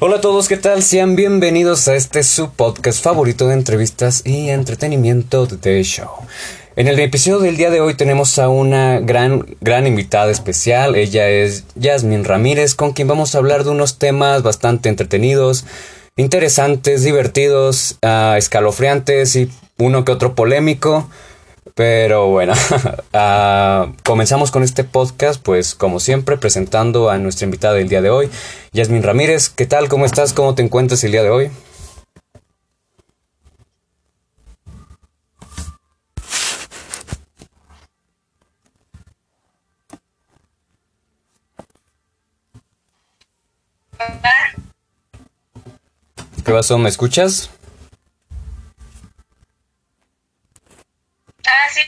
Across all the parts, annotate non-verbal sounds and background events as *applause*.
Hola a todos, ¿qué tal? Sean bienvenidos a este su podcast favorito de entrevistas y entretenimiento de Show. En el episodio del día de hoy tenemos a una gran, gran invitada especial. Ella es Yasmin Ramírez, con quien vamos a hablar de unos temas bastante entretenidos, interesantes, divertidos, uh, escalofriantes y uno que otro polémico. Pero bueno, uh, *laughs* comenzamos con este podcast, pues como siempre, presentando a nuestra invitada del día de hoy, Yasmin Ramírez. ¿Qué tal? ¿Cómo estás? ¿Cómo te encuentras el día de hoy? ¿Qué pasó? ¿Me escuchas? Ah, sí.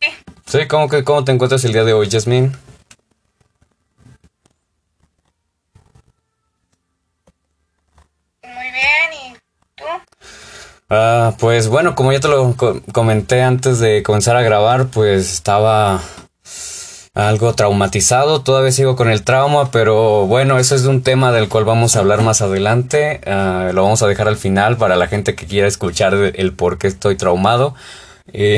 sí. Sí, ¿cómo, que, ¿cómo te encuentras el día de hoy, Jasmine? Muy bien, ¿y tú? Ah, pues bueno, como ya te lo co comenté antes de comenzar a grabar, pues estaba algo traumatizado, todavía sigo con el trauma, pero bueno, eso es un tema del cual vamos a hablar más adelante, uh, lo vamos a dejar al final para la gente que quiera escuchar el por qué estoy traumado y,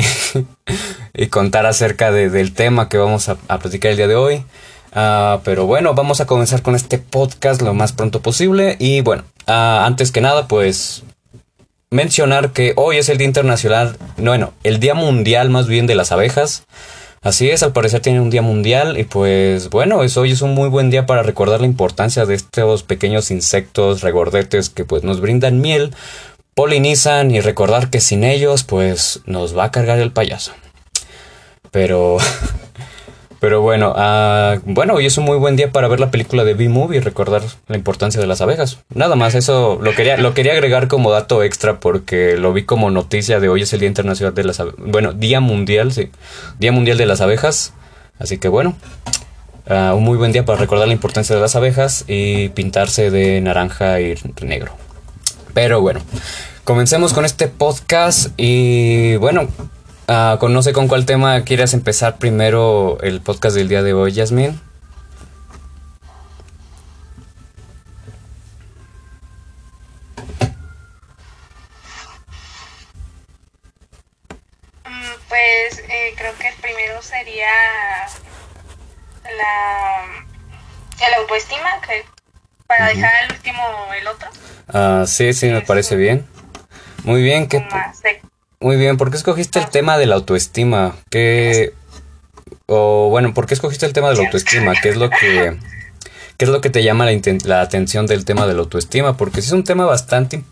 *laughs* y contar acerca de, del tema que vamos a, a, platicar el día de hoy. Uh, pero bueno, vamos a comenzar con este podcast lo más pronto posible y bueno, uh, antes que nada pues mencionar que hoy es el Día Internacional, no, bueno, el Día Mundial más bien de las abejas. Así es, al parecer tiene un día mundial y pues bueno, es, hoy es un muy buen día para recordar la importancia de estos pequeños insectos regordetes que pues nos brindan miel, polinizan y recordar que sin ellos pues nos va a cargar el payaso. Pero... *laughs* Pero bueno, uh, bueno, hoy es un muy buen día para ver la película de B-Movie y recordar la importancia de las abejas. Nada más, eso lo quería, lo quería agregar como dato extra porque lo vi como noticia de hoy es el Día Internacional de las Abejas. Bueno, Día Mundial, sí. Día Mundial de las Abejas. Así que bueno, uh, un muy buen día para recordar la importancia de las abejas y pintarse de naranja y negro. Pero bueno, comencemos con este podcast y bueno, Uh, con, no sé con cuál tema quieras empezar primero el podcast del día de hoy, Yasmin. Pues eh, creo que el primero sería la el autoestima, que para dejar al último el otro. Uh, sí, sí, me parece bien. Muy bien, que muy bien, ¿por qué escogiste el tema de la autoestima? ¿Qué o bueno, ¿por qué escogiste el tema de la autoestima? ¿Qué es lo que qué es lo que te llama la, la atención del tema de la autoestima? Porque es un tema bastante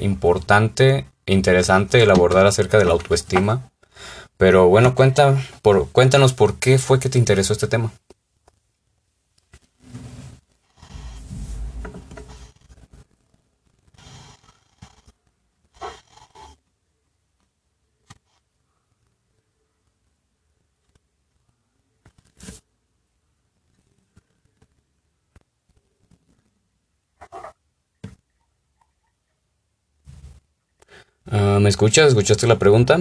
importante e interesante el abordar acerca de la autoestima. Pero bueno, cuenta, por, cuéntanos por qué fue que te interesó este tema. Uh, ¿Me escuchas? ¿Escuchaste la pregunta?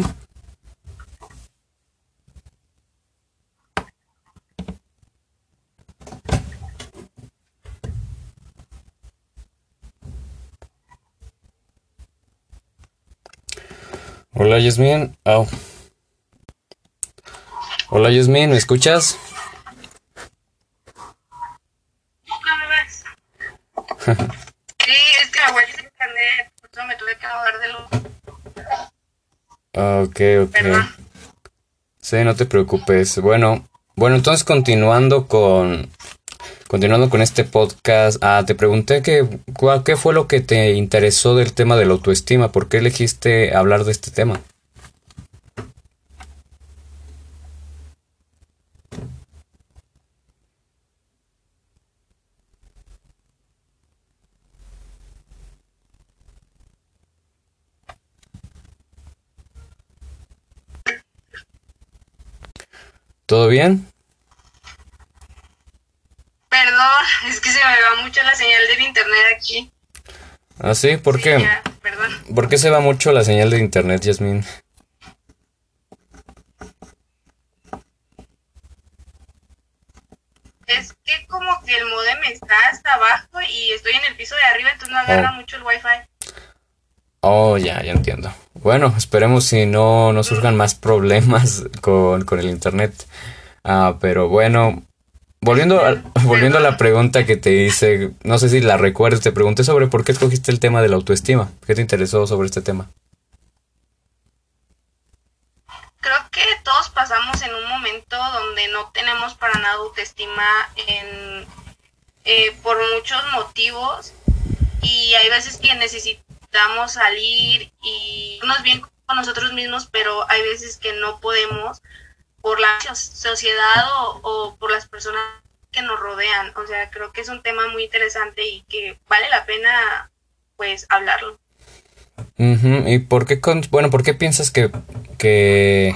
Hola Yasmin. Oh. Hola Yasmin, ¿me escuchas? sí, *laughs* es que la web de internet, me tuve que mover de luz. Ok, ok. Perdón. Sí, no te preocupes. Bueno, bueno, entonces continuando con continuando con este podcast, ah, te pregunté que qué fue lo que te interesó del tema de la autoestima, ¿por qué elegiste hablar de este tema? ¿Todo bien? Perdón, *laughs* es que se me va mucho la señal del internet aquí. ¿Ah, sí? ¿Por Sí, qué? ya, perdón. ¿Por qué se va mucho la señal de internet, Yasmin? Es que como que el modem está hasta abajo y estoy en el piso de arriba, entonces no agarra Oh. mucho el wifi. Oh, ya, ya entiendo. Bueno, esperemos si no, no surjan más problemas *laughs* con, con el internet. Ah, pero bueno, volviendo a, *laughs* volviendo a la pregunta que te hice, no sé si la recuerdas, te pregunté sobre por qué escogiste el tema de la autoestima. ¿Qué te interesó sobre este tema? Creo que todos pasamos en un momento donde no tenemos para nada autoestima en, eh, por muchos motivos y hay veces que necesitamos salir y irnos bien con nosotros mismos, pero hay veces que no podemos por la so- sociedad o, o por las personas que nos rodean. O sea, creo que es un tema muy interesante y que vale la pena pues hablarlo. ¿Y por qué, con- bueno, por qué piensas que, que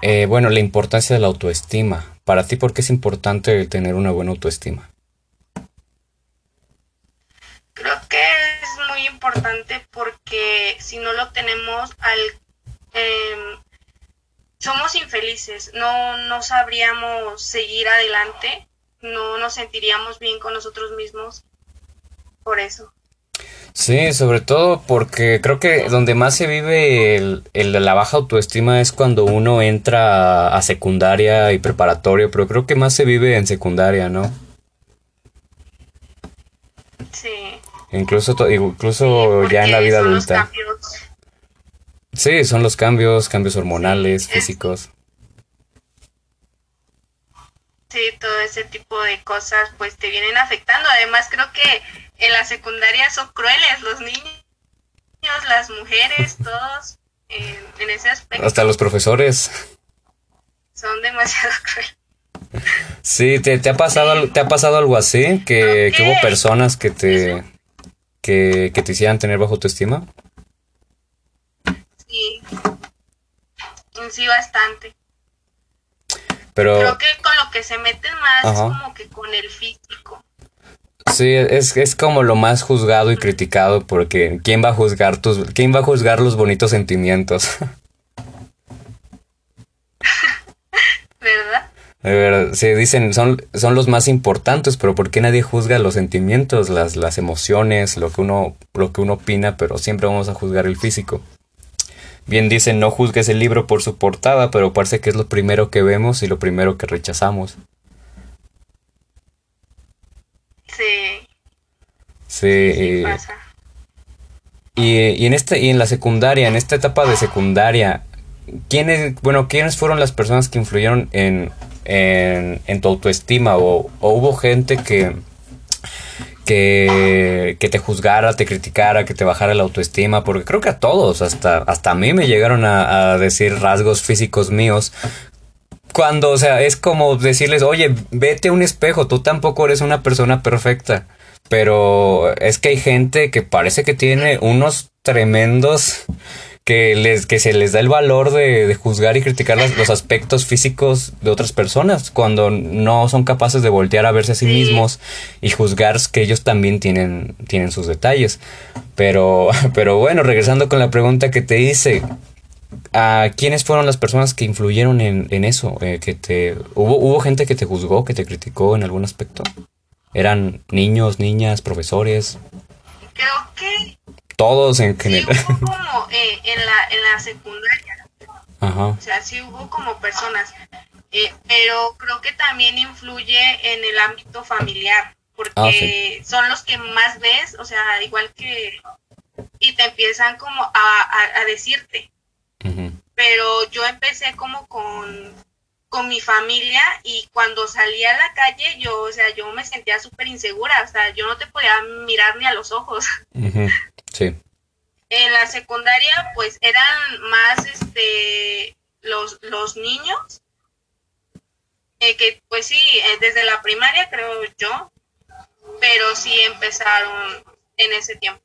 eh, bueno, la importancia de la autoestima? Para ti, ¿por qué es importante tener una buena autoestima? Creo que importante porque si no lo tenemos, al, em, somos infelices, no, no sabríamos seguir adelante, no nos sentiríamos bien con nosotros mismos por eso. Sí, sobre todo porque creo que donde más se vive el, la baja autoestima es cuando uno entra a, a secundaria y preparatoria, pero creo que más se vive en secundaria, ¿no? Sí. Incluso, incluso ya en la vida son los adulta. cambios. Sí, son los cambios, cambios hormonales, es- físicos. Sí, todo ese tipo de cosas pues te vienen afectando. Además creo que en la secundaria son crueles los niños, las mujeres, *laughs* todos en, en ese aspecto Hasta los profesores. son demasiado *laughs* crueles. Sí, ¿te, te ha pasado, te ha pasado algo así? Que, que hubo personas que te, que, que te hicieran tener bajo autoestima. Sí, sí bastante. Pero Creo que con lo que se meten más Ajá. es como que con el físico. sí, es, es como lo más juzgado y criticado porque ¿quién va a juzgar tus, quién va a juzgar los bonitos sentimientos? *laughs* De verdad, sí, dicen, son, son los más importantes, pero ¿por qué nadie juzga los sentimientos, las, las emociones, lo que uno, lo que uno opina, pero siempre vamos a juzgar el físico? Bien dicen, no juzgues el libro por su portada, pero parece que es lo primero que vemos y lo primero que rechazamos. Sí, Sí, pasa. y, y en este, y en la secundaria, en esta etapa de secundaria, ¿quiénes, bueno, quiénes fueron las personas que influyeron en, en, tu autoestima? ¿O, o hubo gente que, que, que te juzgara, te criticara, que te bajara la autoestima? Porque creo que a todos, hasta, hasta a mí me llegaron a, a decir rasgos físicos míos. Cuando, o sea, es como decirles, oye, vete a un espejo, tú tampoco eres una persona perfecta. Pero es que hay gente que parece que tiene unos tremendos que les que se les da el valor de, de juzgar y criticar las- los aspectos físicos de otras personas cuando no son capaces de voltear a verse a sí Sí. mismos y juzgar que ellos también tienen tienen sus detalles. Pero *laughs* pero bueno, regresando con la pregunta que te hice, ¿a quiénes fueron las personas que influyeron en, en eso? Eh, que te hubo hubo gente que te juzgó, que te criticó en algún aspecto. ¿Eran niños, niñas, profesores? Creo que Todos en sí general. hubo como *laughs* eh, en, la, en la secundaria, Ajá. o sea, sí hubo como personas, eh, pero creo que también influye en el ámbito familiar, porque Ah, sí. son los que más ves, o sea, igual que, y te empiezan como a, a, a decirte, pero yo empecé como con, con mi familia y cuando salía a la calle yo, o sea, yo me sentía súper insegura, o sea, yo no te podía mirar ni a los ojos. *laughs* Sí. En la secundaria pues eran más este los, los niños, eh, que pues sí, eh, desde la primaria creo yo, pero sí empezaron en ese tiempo.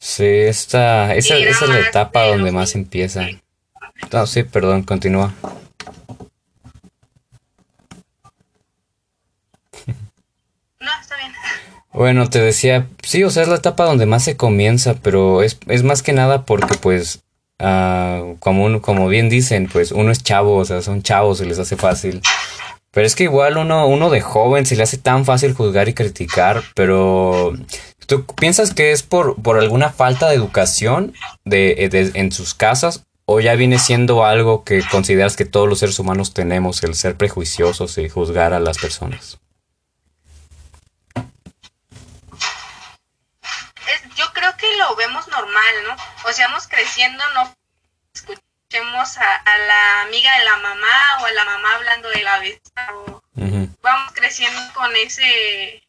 Sí, esta, esa, esa es la etapa de donde más empieza. No, sí, perdón, continúa. No, está bien. Bueno, te decía, sí, o sea, es la etapa donde más se comienza, pero es, es más que nada porque, pues, ah, como, uno- como bien dicen, pues uno es chavo, o sea, son chavos, se les hace fácil. Pero es que igual uno, uno de joven se le hace tan fácil juzgar y criticar, pero ¿tú piensas que es por, por alguna falta de educación de, en sus casas o ya viene siendo algo que consideras que todos los seres humanos tenemos, el ser prejuiciosos y juzgar a las personas? yo creo que lo vemos normal, ¿no? O sea, vamos creciendo, no escuchemos a, la amiga de la mamá o a la mamá hablando de la vista. Vamos creciendo con ese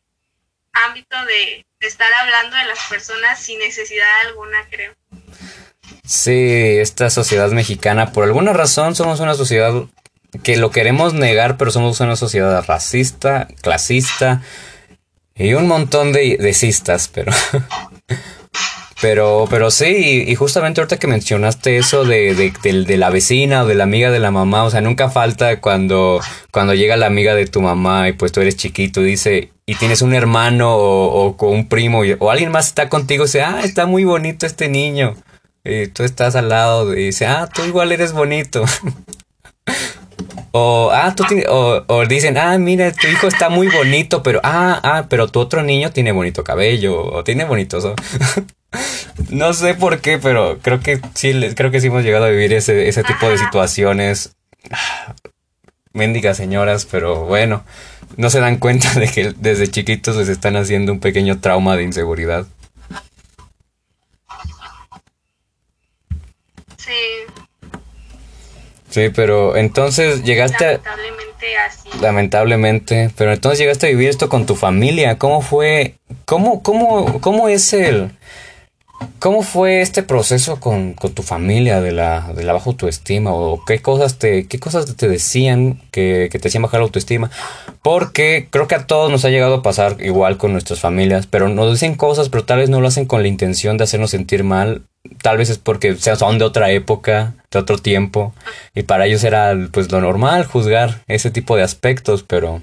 ámbito de, de estar hablando de las personas sin necesidad alguna, creo. Sí, esta sociedad mexicana, por alguna razón somos una sociedad que lo queremos negar, pero somos una sociedad racista, clasista y un montón de, de cistas, pero *laughs* Pero, pero sí, y, justamente ahorita que mencionaste eso de, de, la vecina o de la amiga de la mamá, o sea, nunca falta cuando, cuando llega la amiga de tu mamá y pues tú eres chiquito y dice, y tienes un hermano o, con un primo o alguien más está contigo y dice, ah, está muy bonito este niño. Y tú estás al lado y dice, ah, tú igual eres bonito. *laughs* O, ah, tú o, o, dicen, ah, mira, tu hijo está muy bonito, pero, ah, ah, pero tu otro niño tiene bonito cabello, o tiene bonitos. *laughs* no sé por qué, pero creo que sí, creo que sí hemos llegado a vivir ese, ese tipo de situaciones. Méndigas señoras, pero bueno, no se dan cuenta de que desde chiquitos les están haciendo un pequeño trauma de inseguridad. Sí. Sí, pero entonces llegaste Lamentablemente así. Lamentablemente, pero entonces llegaste a vivir esto con tu familia. ¿Cómo fue? ¿Cómo, cómo, cómo es el... ¿Cómo fue este proceso con, con, tu familia de la, de la baja autoestima? ¿O qué cosas te, qué cosas te decían que, que, te hacían bajar la autoestima? Porque creo que a todos nos ha llegado a pasar igual con nuestras familias, pero nos dicen cosas, pero tal vez no lo hacen con la intención de hacernos sentir mal. Tal vez es porque son de otra época, de otro tiempo, y para ellos era pues lo normal juzgar ese tipo de aspectos, pero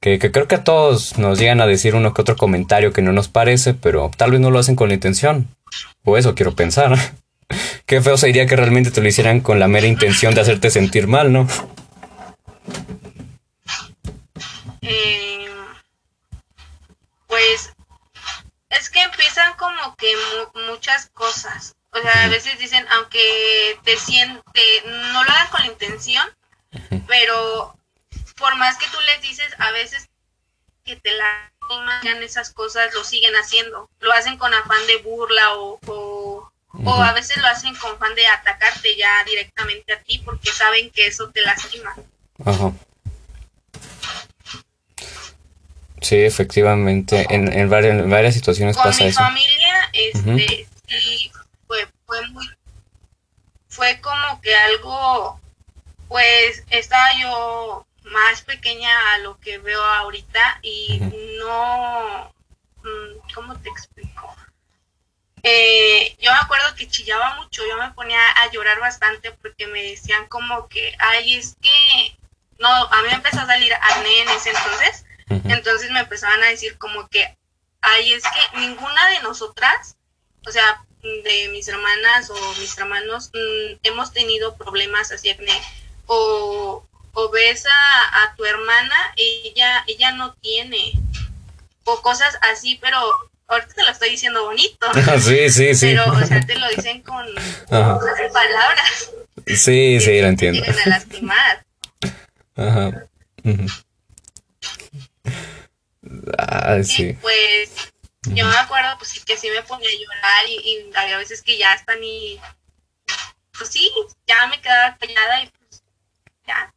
que, creo que a todos nos llegan a decir uno que otro comentario que no nos parece, pero tal vez no lo hacen con la intención. O eso quiero pensar. *laughs* Qué feo sería que realmente te lo hicieran con la mera intención de hacerte sentir mal, ¿no? Eh, pues es que empiezan como que muchas cosas. O sea, a veces dicen, aunque te siente, no lo hagan con la intención, pero por más que tú les dices, a veces que te la imaginan esas cosas, lo siguen haciendo. Lo hacen con afán de burla o, o, a veces lo hacen con afán de atacarte ya directamente a ti porque saben que eso te lastima. Ajá. Sí, efectivamente, en, en, varias, en varias situaciones con pasa mi eso. familia, este, sí, fue, fue muy, fue como que algo, pues, estaba yo más pequeña a lo que veo ahorita y no, mm, ¿cómo te explico? Eh, yo me acuerdo que chillaba mucho, yo me ponía a llorar bastante porque me decían como que, ay, es que, no, a mí me empezó a salir acné en ese entonces, entonces me empezaban a decir como que, ay, es que ninguna de nosotras, o sea, de mis hermanas o mis hermanos, mm, hemos tenido problemas así acné, o, o ves a, tu hermana, ella, ella no tiene, o cosas así, pero ahorita te lo estoy diciendo bonito. *laughs* sí, sí, sí. Pero, o sea, te lo dicen con, palabras. Sí, sí, lo entiendo. a lastimar. Ajá. Ah, sí. Y pues, yo me acuerdo, pues sí, que sí me ponía a llorar y, y había veces que ya hasta ni, pues sí, ya me quedaba callada y pues ya,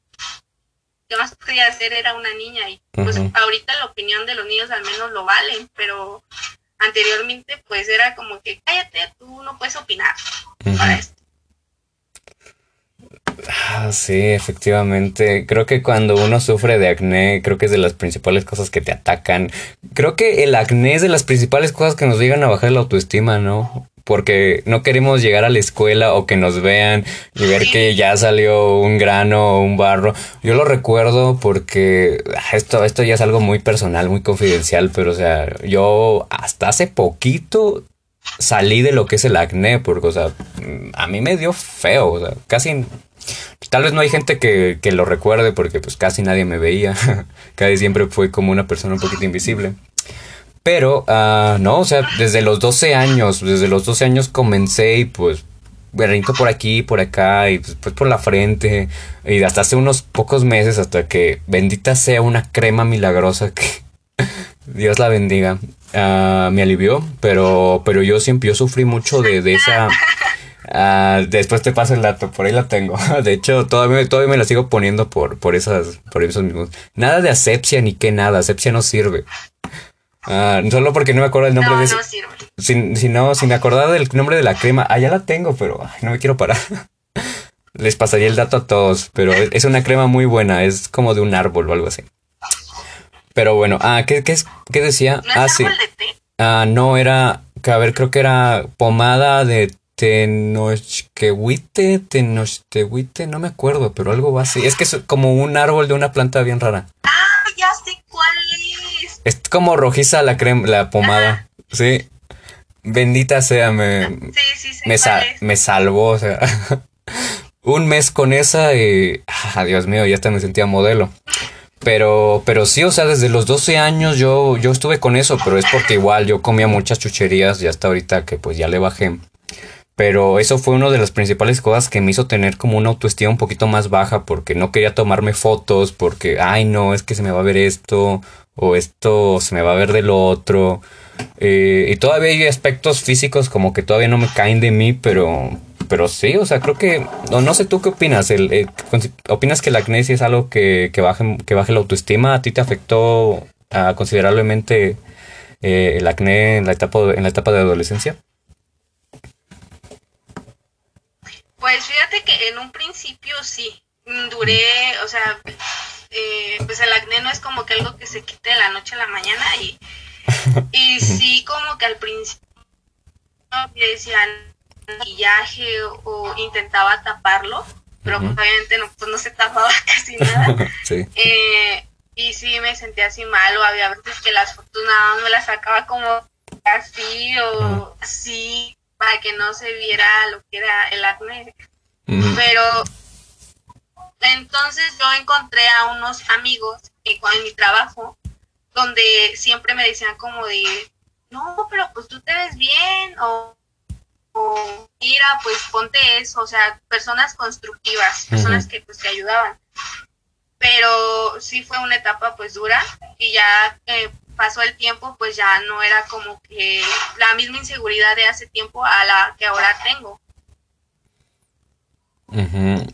que más podía hacer era una niña y pues ahorita la opinión de los niños al menos lo valen, pero anteriormente pues era como que cállate, tú no puedes opinar para esto. Ah, sí, efectivamente. Creo que cuando uno sufre de acné, creo que es de las principales cosas que te atacan. Creo que el acné es de las principales cosas que nos llegan a bajar la autoestima, ¿no? porque no queremos llegar a la escuela o que nos vean y ver que ya salió un grano o un barro. Yo lo recuerdo porque ah, esto, esto ya es algo muy personal, muy confidencial, pero o sea, yo hasta hace poquito salí de lo que es el acné, porque o sea, a mí me dio feo, o sea, casi Tal vez no hay gente que, que lo recuerde porque pues casi nadie me veía. *laughs* casi siempre fue como una persona un poquito invisible. Pero, uh, no, o sea, desde los 12 años, desde los 12 años comencé y pues berrinco por aquí, por acá y pues, pues, por la frente. Y hasta hace unos pocos meses, hasta que bendita sea una crema milagrosa que *laughs* Dios la bendiga. Uh, me alivió, pero, pero yo siempre, yo sufrí mucho de, de esa... Uh, después te paso el dato, por ahí la tengo. *laughs* De hecho, todavía, todavía me la sigo poniendo por, por esas, por esos mismos. Nada de asepsia ni qué nada, asepsia no sirve. Ah, solo porque no me acuerdo el nombre de. No sirve. Si, si, no, si me acordaba del nombre de la crema, ah, ya la tengo, pero no me quiero parar. *laughs* Les pasaría el dato a todos, pero es una crema muy buena, es como de un árbol o algo así. Pero bueno, ah, ¿qué, qué, qué decía? ¿No ah, sí. de té? Ah, no, era, a ver, creo que era pomada de tenochquehuite, tenochquehuite, no me acuerdo, pero algo así. Es que es como un árbol de una planta bien rara. Ah, ya sé cuál es. Es como rojiza la crema, la pomada. Sí. Bendita sea, me, Sí, me, cuál sa- es. me salvó, o sea. *laughs* un mes con esa y. Ah, Dios mío, ya hasta me sentía modelo. Pero, pero sí, o sea, desde los 12 años yo, yo estuve con eso, pero es porque igual yo comía muchas chucherías y hasta ahorita que pues ya le bajé. Pero eso fue una de las principales cosas que me hizo tener como una autoestima un poquito más baja porque no quería tomarme fotos porque, ay no, es que se me va a ver esto o esto se me va a ver del otro. Eh, y todavía hay aspectos físicos como que todavía no me caen de mí, pero, pero sí, o sea, creo que, no, no sé tú qué opinas, el, eh, consi- ¿opinas que la acné sí es algo que, que, baje, que baje la autoestima? ¿A ti te afectó considerablemente eh, el acné en la etapa, en la etapa de adolescencia? Pues fíjate que en un principio sí. Mm, Duré, o sea, eh, pues el acné no es como que algo que se quite de la noche a la mañana y, *laughs* y sí como que al principio me decían maquillaje o intentaba taparlo, pero pues, obviamente no, pues no se tapaba *laughs* casi nada. *laughs* sí. Eh, y sí me sentía así mal, o había veces que las fotos nada más me las sacaba como así o así, para que no se viera lo que era el acné. Pero entonces yo encontré a unos amigos con- en mi trabajo donde siempre me decían como de, no, pero pues tú te ves bien o, o mira, pues ponte eso, o sea, personas constructivas, personas que pues te ayudaban. Pero sí fue una etapa pues dura y ya eh, pasó el tiempo, pues ya no era como que la misma inseguridad de hace tiempo a la que ahora tengo. Ujú.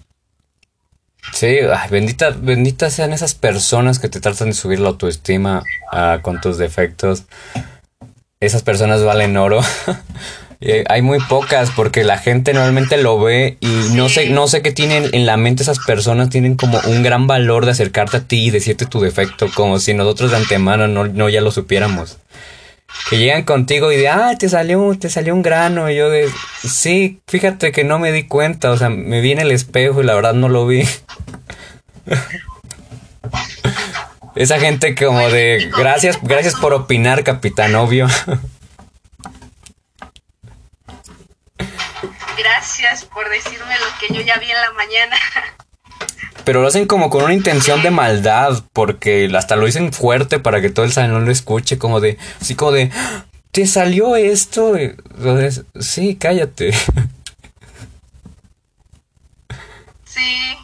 Sí, ay, bendita, benditas sean esas personas que te tratan de subir la autoestima ah, con tus defectos. Esas personas valen oro. *laughs* Y hay muy pocas porque la gente normalmente lo ve y no sé, no sé qué tienen en la mente esas personas, tienen como un gran valor de acercarte a ti y decirte tu defecto, como si nosotros de antemano no, no ya lo supiéramos. Que llegan contigo y de, ah, te salió, te salió un grano. Y yo de, sí, fíjate que no me di cuenta. O sea, me vi en el espejo y la verdad no lo vi. *laughs* Esa gente como de, gracias, gracias por opinar, capitán, obvio. *laughs* Gracias por decirme lo que yo ya vi en la mañana. *laughs* Pero lo hacen como con una intención de maldad, porque hasta lo dicen fuerte para que todo el salón lo escuche, como de, así como de, "Ah, ¿te salió esto? Entonces, sí, cállate. *laughs* Sí,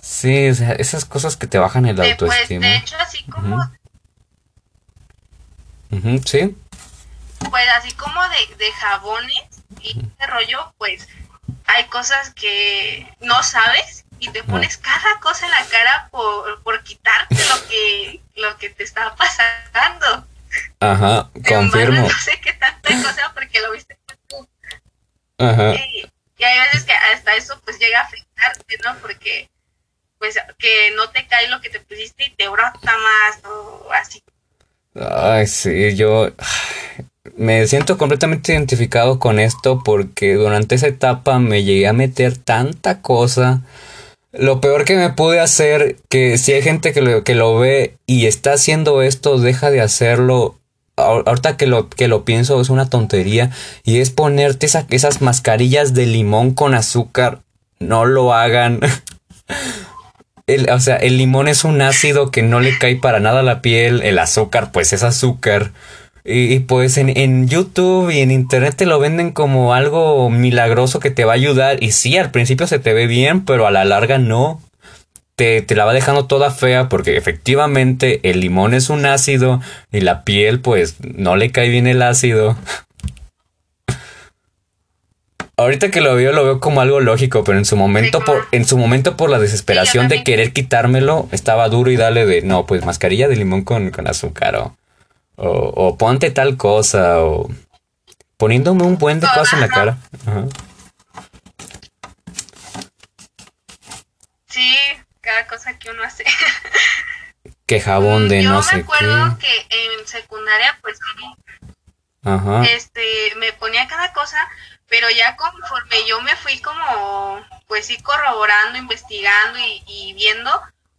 Sí, o sea, esas cosas que te bajan el de, pues, autoestima. de hecho, así como, sí. pues así como de, de jabones y ese rollo, pues hay cosas que no sabes y te pones cada cosa en la cara por, por quitarte lo que, lo que te está pasando. Ajá, confirmo. No sé qué tanta cosa porque lo viste tú. Ajá. Y, y hay veces que hasta eso pues llega a afectarte, ¿no? Porque pues que no te cae lo que te pusiste y te brota más o así. Ay, sí, yo me siento completamente identificado con esto porque durante esa etapa me llegué a meter tanta cosa. Lo peor que me pude hacer, que si hay gente que lo, que lo ve y está haciendo esto, deja de hacerlo. Ahor- Ahorita que lo, que lo pienso es una tontería y es ponerte esa- esas mascarillas de limón con azúcar. no lo hagan. *laughs* o sea, el limón es un ácido que no le cae para nada a la piel. El azúcar, pues es azúcar. Y, pues en, en, YouTube y en Internet te lo venden como algo milagroso que te va a ayudar. Y sí, al principio se te ve bien, pero a la larga no. Te, te la va dejando toda fea porque efectivamente el limón es un ácido y la piel pues no le cae bien el ácido. Ahorita que lo veo, lo veo como algo lógico, pero en su momento, por, en su momento, por la desesperación de querer quitármelo, estaba duro y dale de no, pues mascarilla de limón con, con azúcar o, o, ponte tal cosa o poniéndome un buen de cosas en la *laughs* cara. Sí, cada cosa que uno hace. *laughs* que jabón de no sé qué. Yo me acuerdo que en secundaria, pues Ajá. Este, me ponía cada cosa, pero ya conforme yo me fui como, pues sí, corroborando, investigando y, viendo,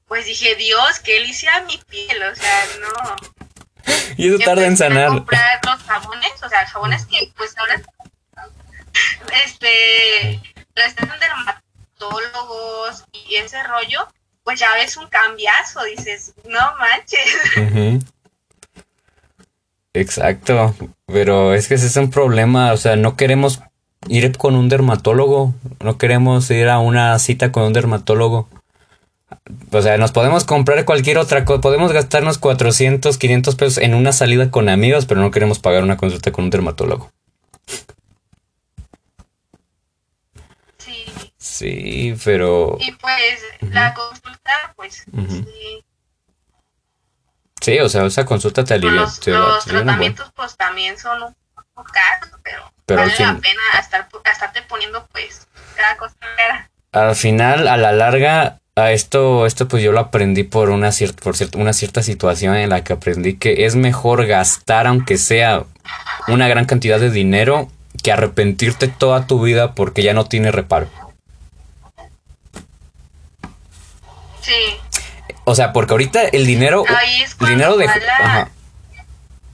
pues dije, Dios, ¿qué le hice a mi piel? O sea, no. *laughs* y eso tarda en sanar. comprar los jabones, o sea, jabones que pues ahora, *laughs* este, están dermatólogos y ese rollo, pues ya ves un cambiazo, dices, no manches. *laughs* Exacto, pero es que ese es un problema, o sea, no queremos ir con un dermatólogo, no queremos ir a una cita con un dermatólogo. O sea, nos podemos comprar cualquier otra cosa, podemos gastarnos 400, 500 pesos en una salida con amigos, pero no queremos pagar una consulta con un dermatólogo. Sí. Sí, pero... Y pues la consulta, pues... sí. sí. o sea, esa consulta te alivia. Los, los tratamientos pues también son un poco caros, pero pero vale la pena estar, estarte poniendo pues cada cosa Al final, a la larga, a esto, esto pues yo lo aprendí por una cierta, por cierto, una cierta situación en la que aprendí que es mejor gastar aunque sea una gran cantidad de dinero que arrepentirte toda tu vida porque ya no tiene reparo. Sí. O sea, porque ahorita el dinero, el dinero de,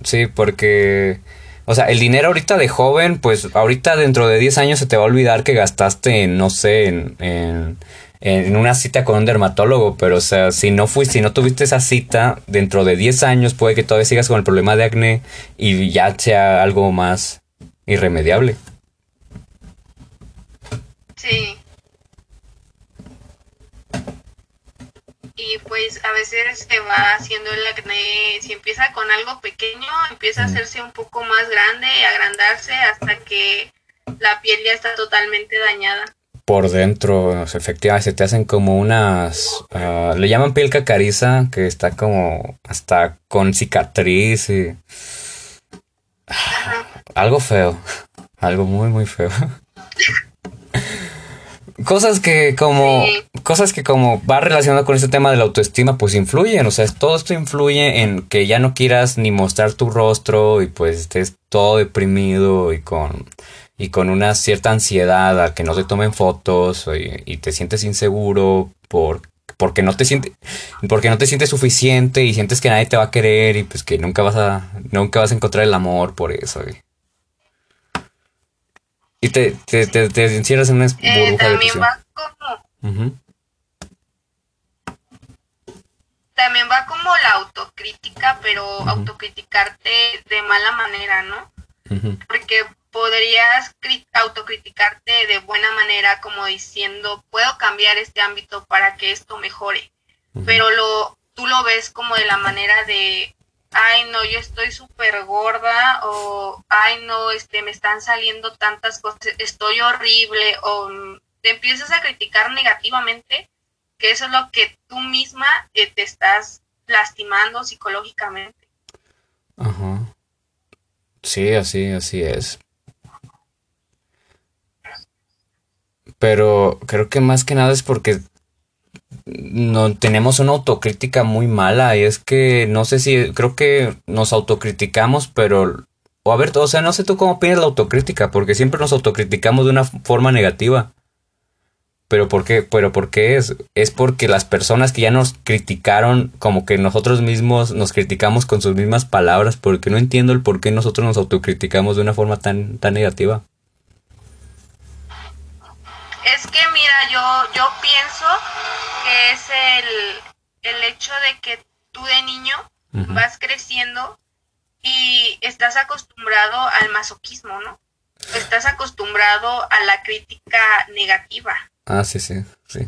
Sí, porque o sea, el dinero ahorita de joven, pues ahorita dentro de 10 años se te va a olvidar que gastaste en, no sé, en, en, en una cita con un dermatólogo, pero o sea, si no fuiste, si no tuviste esa cita, dentro de 10 años puede que todavía sigas con el problema de acné y ya sea algo más irremediable. Sí. y pues a veces se va haciendo el acné, si empieza con algo pequeño, empieza a hacerse un poco más grande y agrandarse hasta que la piel ya está totalmente dañada. Por dentro, efectivamente, se te hacen como unas, ah, le llaman piel cacariza, que está como hasta con cicatriz y... *sighs* algo feo, *laughs* algo muy, muy feo. *laughs* cosas que como cosas que como va relacionado con este tema de la autoestima pues influyen o sea todo esto influye en que ya no quieras ni mostrar tu rostro y pues estés todo deprimido y con y con una cierta ansiedad a que no te tomen fotos y, te sientes inseguro por porque no te sientes porque no te sientes suficiente y sientes que nadie te va a querer y pues que nunca vas a nunca vas a encontrar el amor por eso y te, te, te, encierras en una eh, burbuja también Va como, También va como la autocrítica, pero autocriticarte de mala manera, ¿no? Porque podrías autocriticarte de buena manera, como diciendo, puedo cambiar este ámbito para que esto mejore. Pero lo, tú lo ves como de la manera de, ay no, yo estoy súper gorda o ay no, este, me están saliendo tantas cosas, estoy horrible o te empiezas a criticar negativamente, que eso es lo que tú misma eh, te estás lastimando psicológicamente. Ajá. Sí, así, así es. Pero creo que más que nada es porque no tenemos una autocrítica muy mala y es que no sé si creo que nos autocriticamos pero o a ver o sea no sé tú cómo opinas la autocrítica porque siempre nos autocriticamos de una forma negativa. Pero por qué pero por qué es es porque las personas que ya nos criticaron como que nosotros mismos nos criticamos con sus mismas palabras porque no entiendo el por qué nosotros nos autocriticamos de una forma tan tan negativa es que mira yo, yo pienso que es el, el hecho de que tú de niño vas creciendo y estás acostumbrado al masoquismo, ¿no? Estás acostumbrado a la crítica negativa. Ah, sí, sí, sí.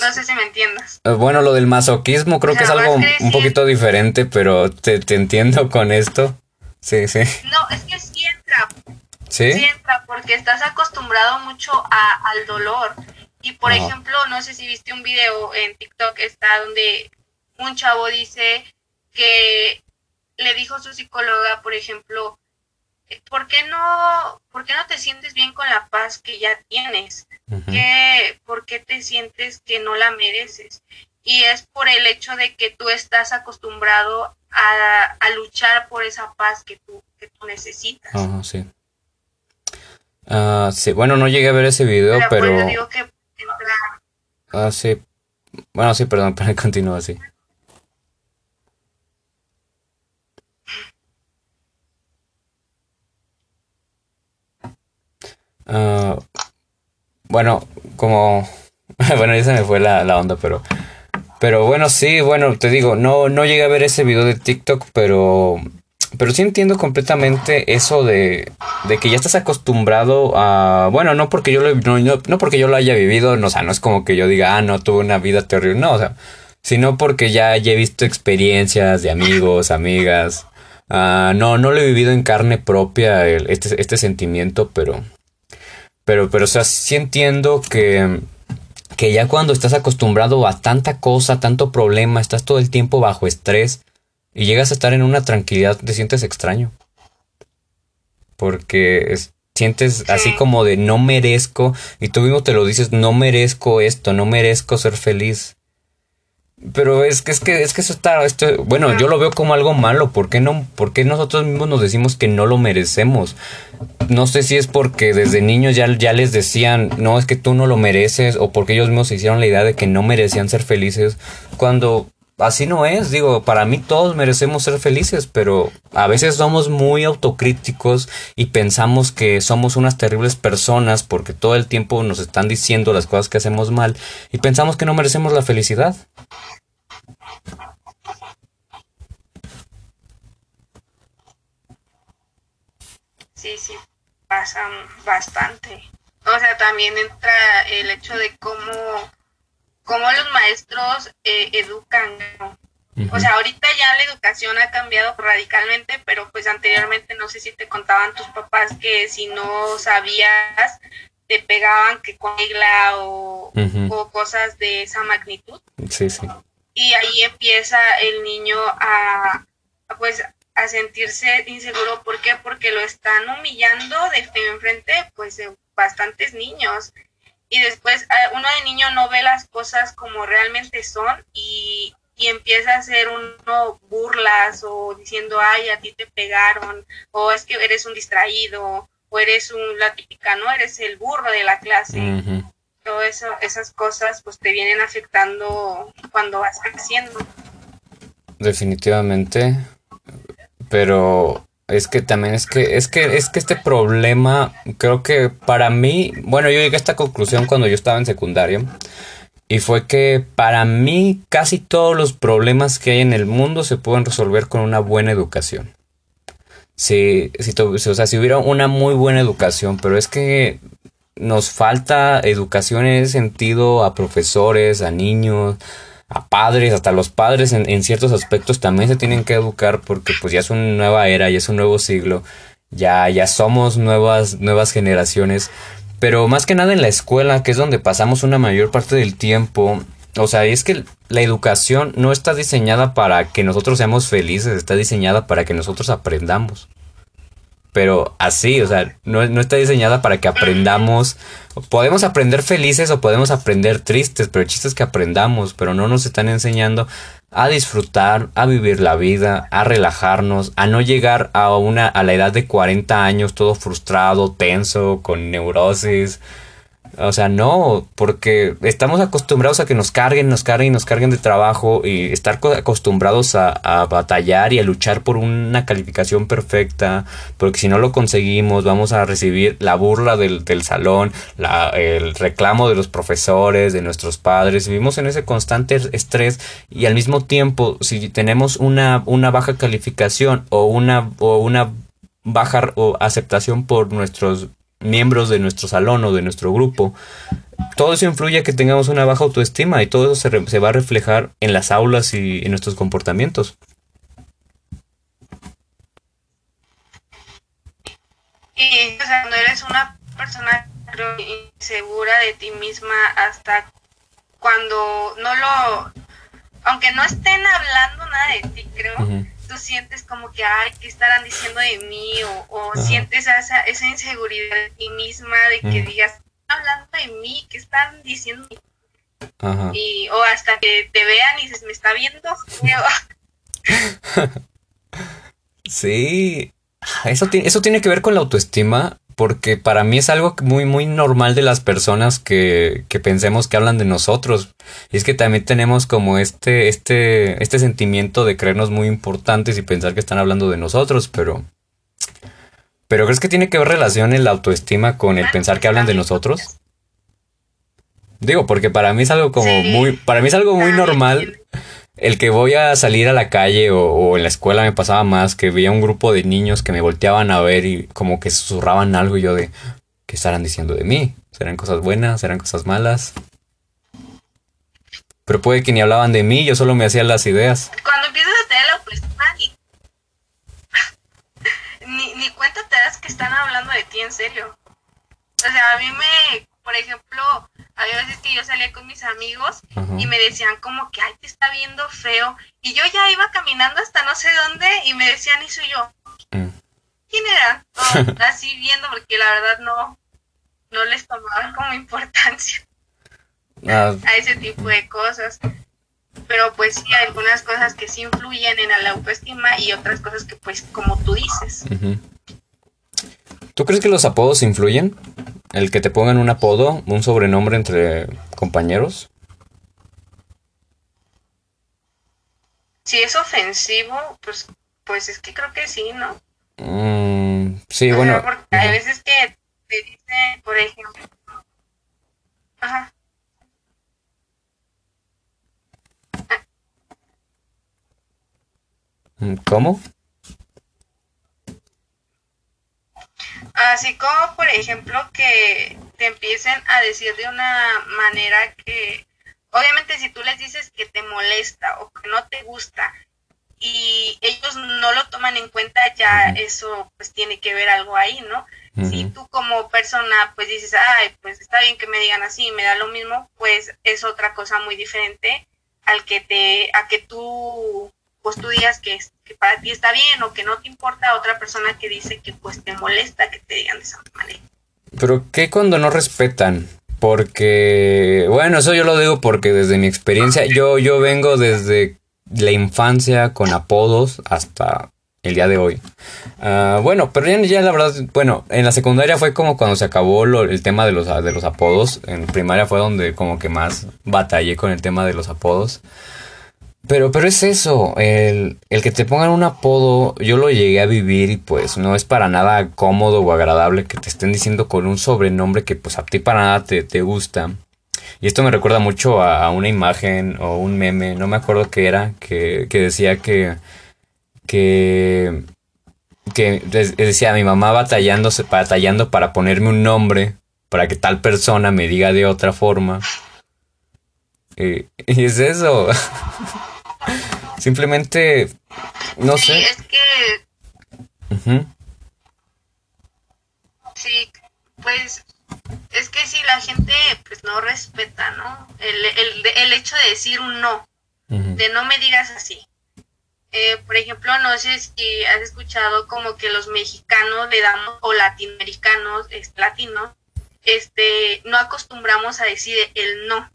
No sé si me entiendas. Eh, bueno, lo del masoquismo creo que es algo un poquito diferente, pero te, te, entiendo con esto. Sí, sí. No, es que sí entra. ¿Sí? Sí entra, porque estás acostumbrado mucho a, al dolor. Y por ejemplo, no sé si viste un video en TikTok, está donde un chavo dice que le dijo a su psicóloga, por ejemplo, ¿por qué no, por qué no te sientes bien con la paz que ya tienes? ¿Por qué te sientes que no la mereces? Y es por el hecho de que tú estás acostumbrado a, luchar por esa paz que tú, que tú necesitas. sí. Ah, sí. Bueno, no llegué a ver ese video, pero... Digo que Ah, sí. Bueno, sí, perdón, *laughs* pero continúa así. Uh, bueno, como... *laughs* bueno, ya se me fue la, la, onda, pero... Pero bueno, sí, bueno, te digo, no, no llegué a ver ese video de TikTok, pero... Pero sí entiendo completamente eso de, de que ya estás acostumbrado a... Bueno, no porque yo lo, no, no, porque yo lo haya vivido, no, o sea, no es como que yo diga, ah, no, tuve una vida terrible, no, o sea, sino porque ya, he visto experiencias de amigos, amigas. Uh, no, no lo he vivido en carne propia este, este sentimiento, pero pero, pero, o sea, sí entiendo que, que ya cuando estás acostumbrado a tanta cosa, tanto problema, estás todo el tiempo bajo estrés y llegas a estar en una tranquilidad, te sientes extraño. Porque sientes así como de no merezco, y tú mismo te lo dices, no merezco esto, no merezco ser feliz. Pero es que es que es que eso está esto, bueno, yo lo veo como algo malo, ¿por qué no por qué nosotros mismos nos decimos que no lo merecemos? No sé si es porque desde niños ya, ya les decían, "No, es que tú no lo mereces" o porque ellos mismos se hicieron la idea de que no merecían ser felices cuando así no es, digo, para mí todos merecemos ser felices, pero a veces somos muy autocríticos y pensamos que somos unas terribles personas porque todo el tiempo nos están diciendo las cosas que hacemos mal y pensamos que no merecemos la felicidad. Sí, sí, pasan bastante. O sea, también entra el hecho de cómo, cómo los maestros eh, educan. O sea, ahorita ya la educación ha cambiado radicalmente, pero pues anteriormente no sé si te contaban tus papás que si no sabías te pegaban que con regla o, o cosas de esa magnitud. Sí, sí y ahí empieza el niño a, pues a sentirse inseguro. ¿Por qué? Porque lo están humillando de enfrente pues de bastantes niños. Y después eh, uno de niño no ve las cosas como realmente son y, y empieza a hacer uno burlas o diciendo, ay, a ti te pegaron, o es que eres un distraído, o eres un, la típica, ¿no? Eres el burro de la clase todo eso, esas cosas pues te vienen afectando cuando vas creciendo. Definitivamente, pero es que también es que es que es que este problema creo que para mí, bueno, yo llegué a esta conclusión cuando yo estaba en secundaria y fue que para mí casi todos los problemas que hay en el mundo se pueden resolver con una buena educación. Si, si, o sea, si hubiera una muy buena educación, pero es que nos falta educación en ese sentido a profesores, a niños, a padres, hasta los padres en, ciertos aspectos también se tienen que educar porque pues ya es una nueva era, ya es un nuevo siglo, ya, ya somos nuevas, nuevas generaciones, pero más que nada en la escuela, que es donde pasamos una mayor parte del tiempo, o sea, es que la educación no está diseñada para que nosotros seamos felices, está diseñada para que nosotros aprendamos pero así, o sea, no, está diseñada para que aprendamos. Podemos aprender felices o podemos aprender tristes, pero el chiste es que aprendamos, pero no nos están enseñando a disfrutar, a vivir la vida, a relajarnos, a no llegar a una a la edad de 40 años todo frustrado, tenso, con neurosis. O sea, no, porque estamos acostumbrados a que nos carguen, nos carguen, nos carguen de trabajo y estar acostumbrados a, batallar y a luchar por una calificación perfecta, porque si no lo conseguimos vamos a recibir la burla del, salón, el reclamo de los profesores, de nuestros padres, vivimos en ese constante estrés y al mismo tiempo si tenemos una, una baja calificación o una, o una baja aceptación por nuestros miembros de nuestro salón o de nuestro grupo, todo eso influye a que tengamos una baja autoestima y todo eso se, va a reflejar en las aulas y en nuestros comportamientos. Y cuando eres una persona insegura de ti misma hasta cuando no lo, aunque no estén hablando nada de ti, creo, tú sientes como que, ay, ¿qué estarán diciendo de mí? O, sientes esa, esa inseguridad de ti misma, de que digas, están hablando de mí? ¿Qué están diciendo? Y, o hasta que te vean y dices, me está viendo *laughs* sí, eso, eso tiene que ver con la autoestima porque para mí es algo muy, muy normal de las personas que, que, pensemos que hablan de nosotros. Y es que también tenemos como este, este, este sentimiento de creernos muy importantes y pensar que están hablando de nosotros, pero... ¿Pero crees que tiene que ver relación en la autoestima con el pensar que hablan de nosotros? Digo, porque para mí es algo como muy, para mí es algo muy normal el que voy a salir a la calle o, en la escuela me pasaba más que veía un grupo de niños que me volteaban a ver y como que susurraban algo y yo de ¿qué estarán diciendo de mí? ¿Serán cosas buenas? ¿Serán cosas malas? Pero puede que ni hablaban de mí, yo solo me hacía las ideas. Cuando empiezas a tener la autoestima *laughs* ni, ni cuenta te das que están hablando de ti en serio. O sea, a mí me, por ejemplo, había veces que yo salía con mis amigos y me decían como que, ay, te está viendo feo. Y yo ya iba caminando hasta no sé dónde y me decían, y soy yo. Mm. ¿Quién era? *laughs* así viendo, porque la verdad no, no les tomaban como importancia ah. a ese tipo de cosas. Pero pues sí, hay algunas cosas que sí influyen en la autoestima y otras cosas que pues como tú dices. ¿Tú crees que los apodos influyen? El que te pongan un apodo, un sobrenombre entre compañeros. Si es ofensivo, pues, pues es que creo que sí, ¿no? Mm, sí, bueno. porque hay veces que te dicen, por ejemplo. Ajá. ¿Cómo? Así como, por ejemplo, que te empiecen a decir de una manera que, obviamente, si tú les dices que te molesta o que no te gusta y ellos no lo toman en cuenta, ya eso pues tiene que ver algo ahí, ¿no? Si tú como persona pues dices, ay, pues está bien que me digan así, me da lo mismo, pues es otra cosa muy diferente al que te, a que tú pues tú digas que, que para ti está bien o que no te importa a otra persona que dice que pues te molesta que te digan de esa manera. Pero ¿qué cuando no respetan? Porque, bueno, eso yo lo digo porque desde mi experiencia, yo, yo vengo desde la infancia con apodos hasta el día de hoy. Ah, bueno, pero ya, la verdad, bueno, en la secundaria fue como cuando se acabó el tema de los, de los apodos. En primaria fue donde como que más batallé con el tema de los apodos. Pero, pero es eso, el, el, que te pongan un apodo, yo lo llegué a vivir y pues no es para nada cómodo o agradable que te estén diciendo con un sobrenombre que pues a ti para nada te, te gusta. Y esto me recuerda mucho a, una imagen o un meme, no me acuerdo qué era, que, que decía que, que, que decía mi mamá batallándose, batallando para ponerme un nombre, para que tal persona me diga de otra forma. y es eso. *laughs* Simplemente, no sí, sé. Es que... Sí, pues es que si la gente pues no respeta, ¿no? El, el, hecho de decir un no, de no me digas así. Eh, por ejemplo, no sé si has escuchado como que los mexicanos le damos, o latinoamericanos, latinos, este, no acostumbramos a decir el no.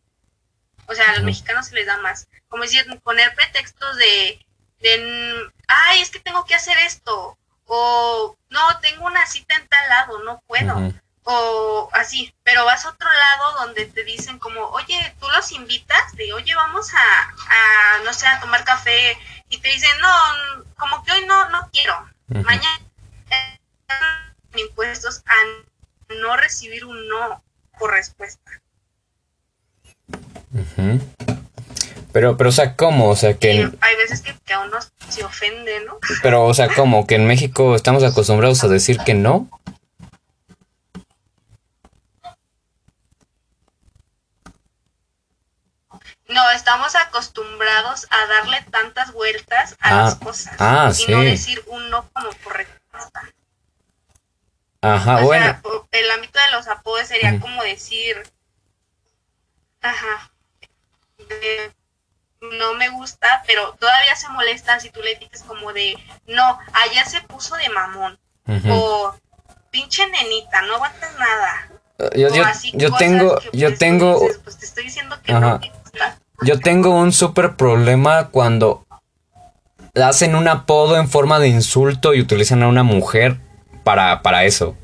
O sea, a los mexicanos se les da más como decir, poner pretextos de, de, ay, es que tengo que hacer esto, o no, tengo una cita en tal lado, no puedo. o así, pero vas a otro lado donde te dicen como, oye, tú los invitas, de, oye, vamos a, no sé, a tomar café, y te dicen, no, como que hoy no, no quiero, mañana impuestos a no recibir un no por respuesta. Pero, pero, o sea, ¿cómo? O sea, que... hay veces que, que a uno se ofende, ¿no? Pero, o sea, ¿cómo? ¿Que en México estamos acostumbrados a decir que no? No, estamos acostumbrados a darle tantas vueltas a las ah, cosas. Ah, y no decir un no como por respuesta. Ajá, bueno. el ámbito de los apodos sería como decir, ajá, no me gusta, pero todavía se molesta si tú le dices como de, no, allá se puso de mamón. O pinche nenita, no aguantas nada. Yo, yo, tengo, yo pues, tengo... pues te estoy diciendo que no yo tengo un súper problema cuando hacen un apodo en forma de insulto y utilizan a una mujer para, para eso.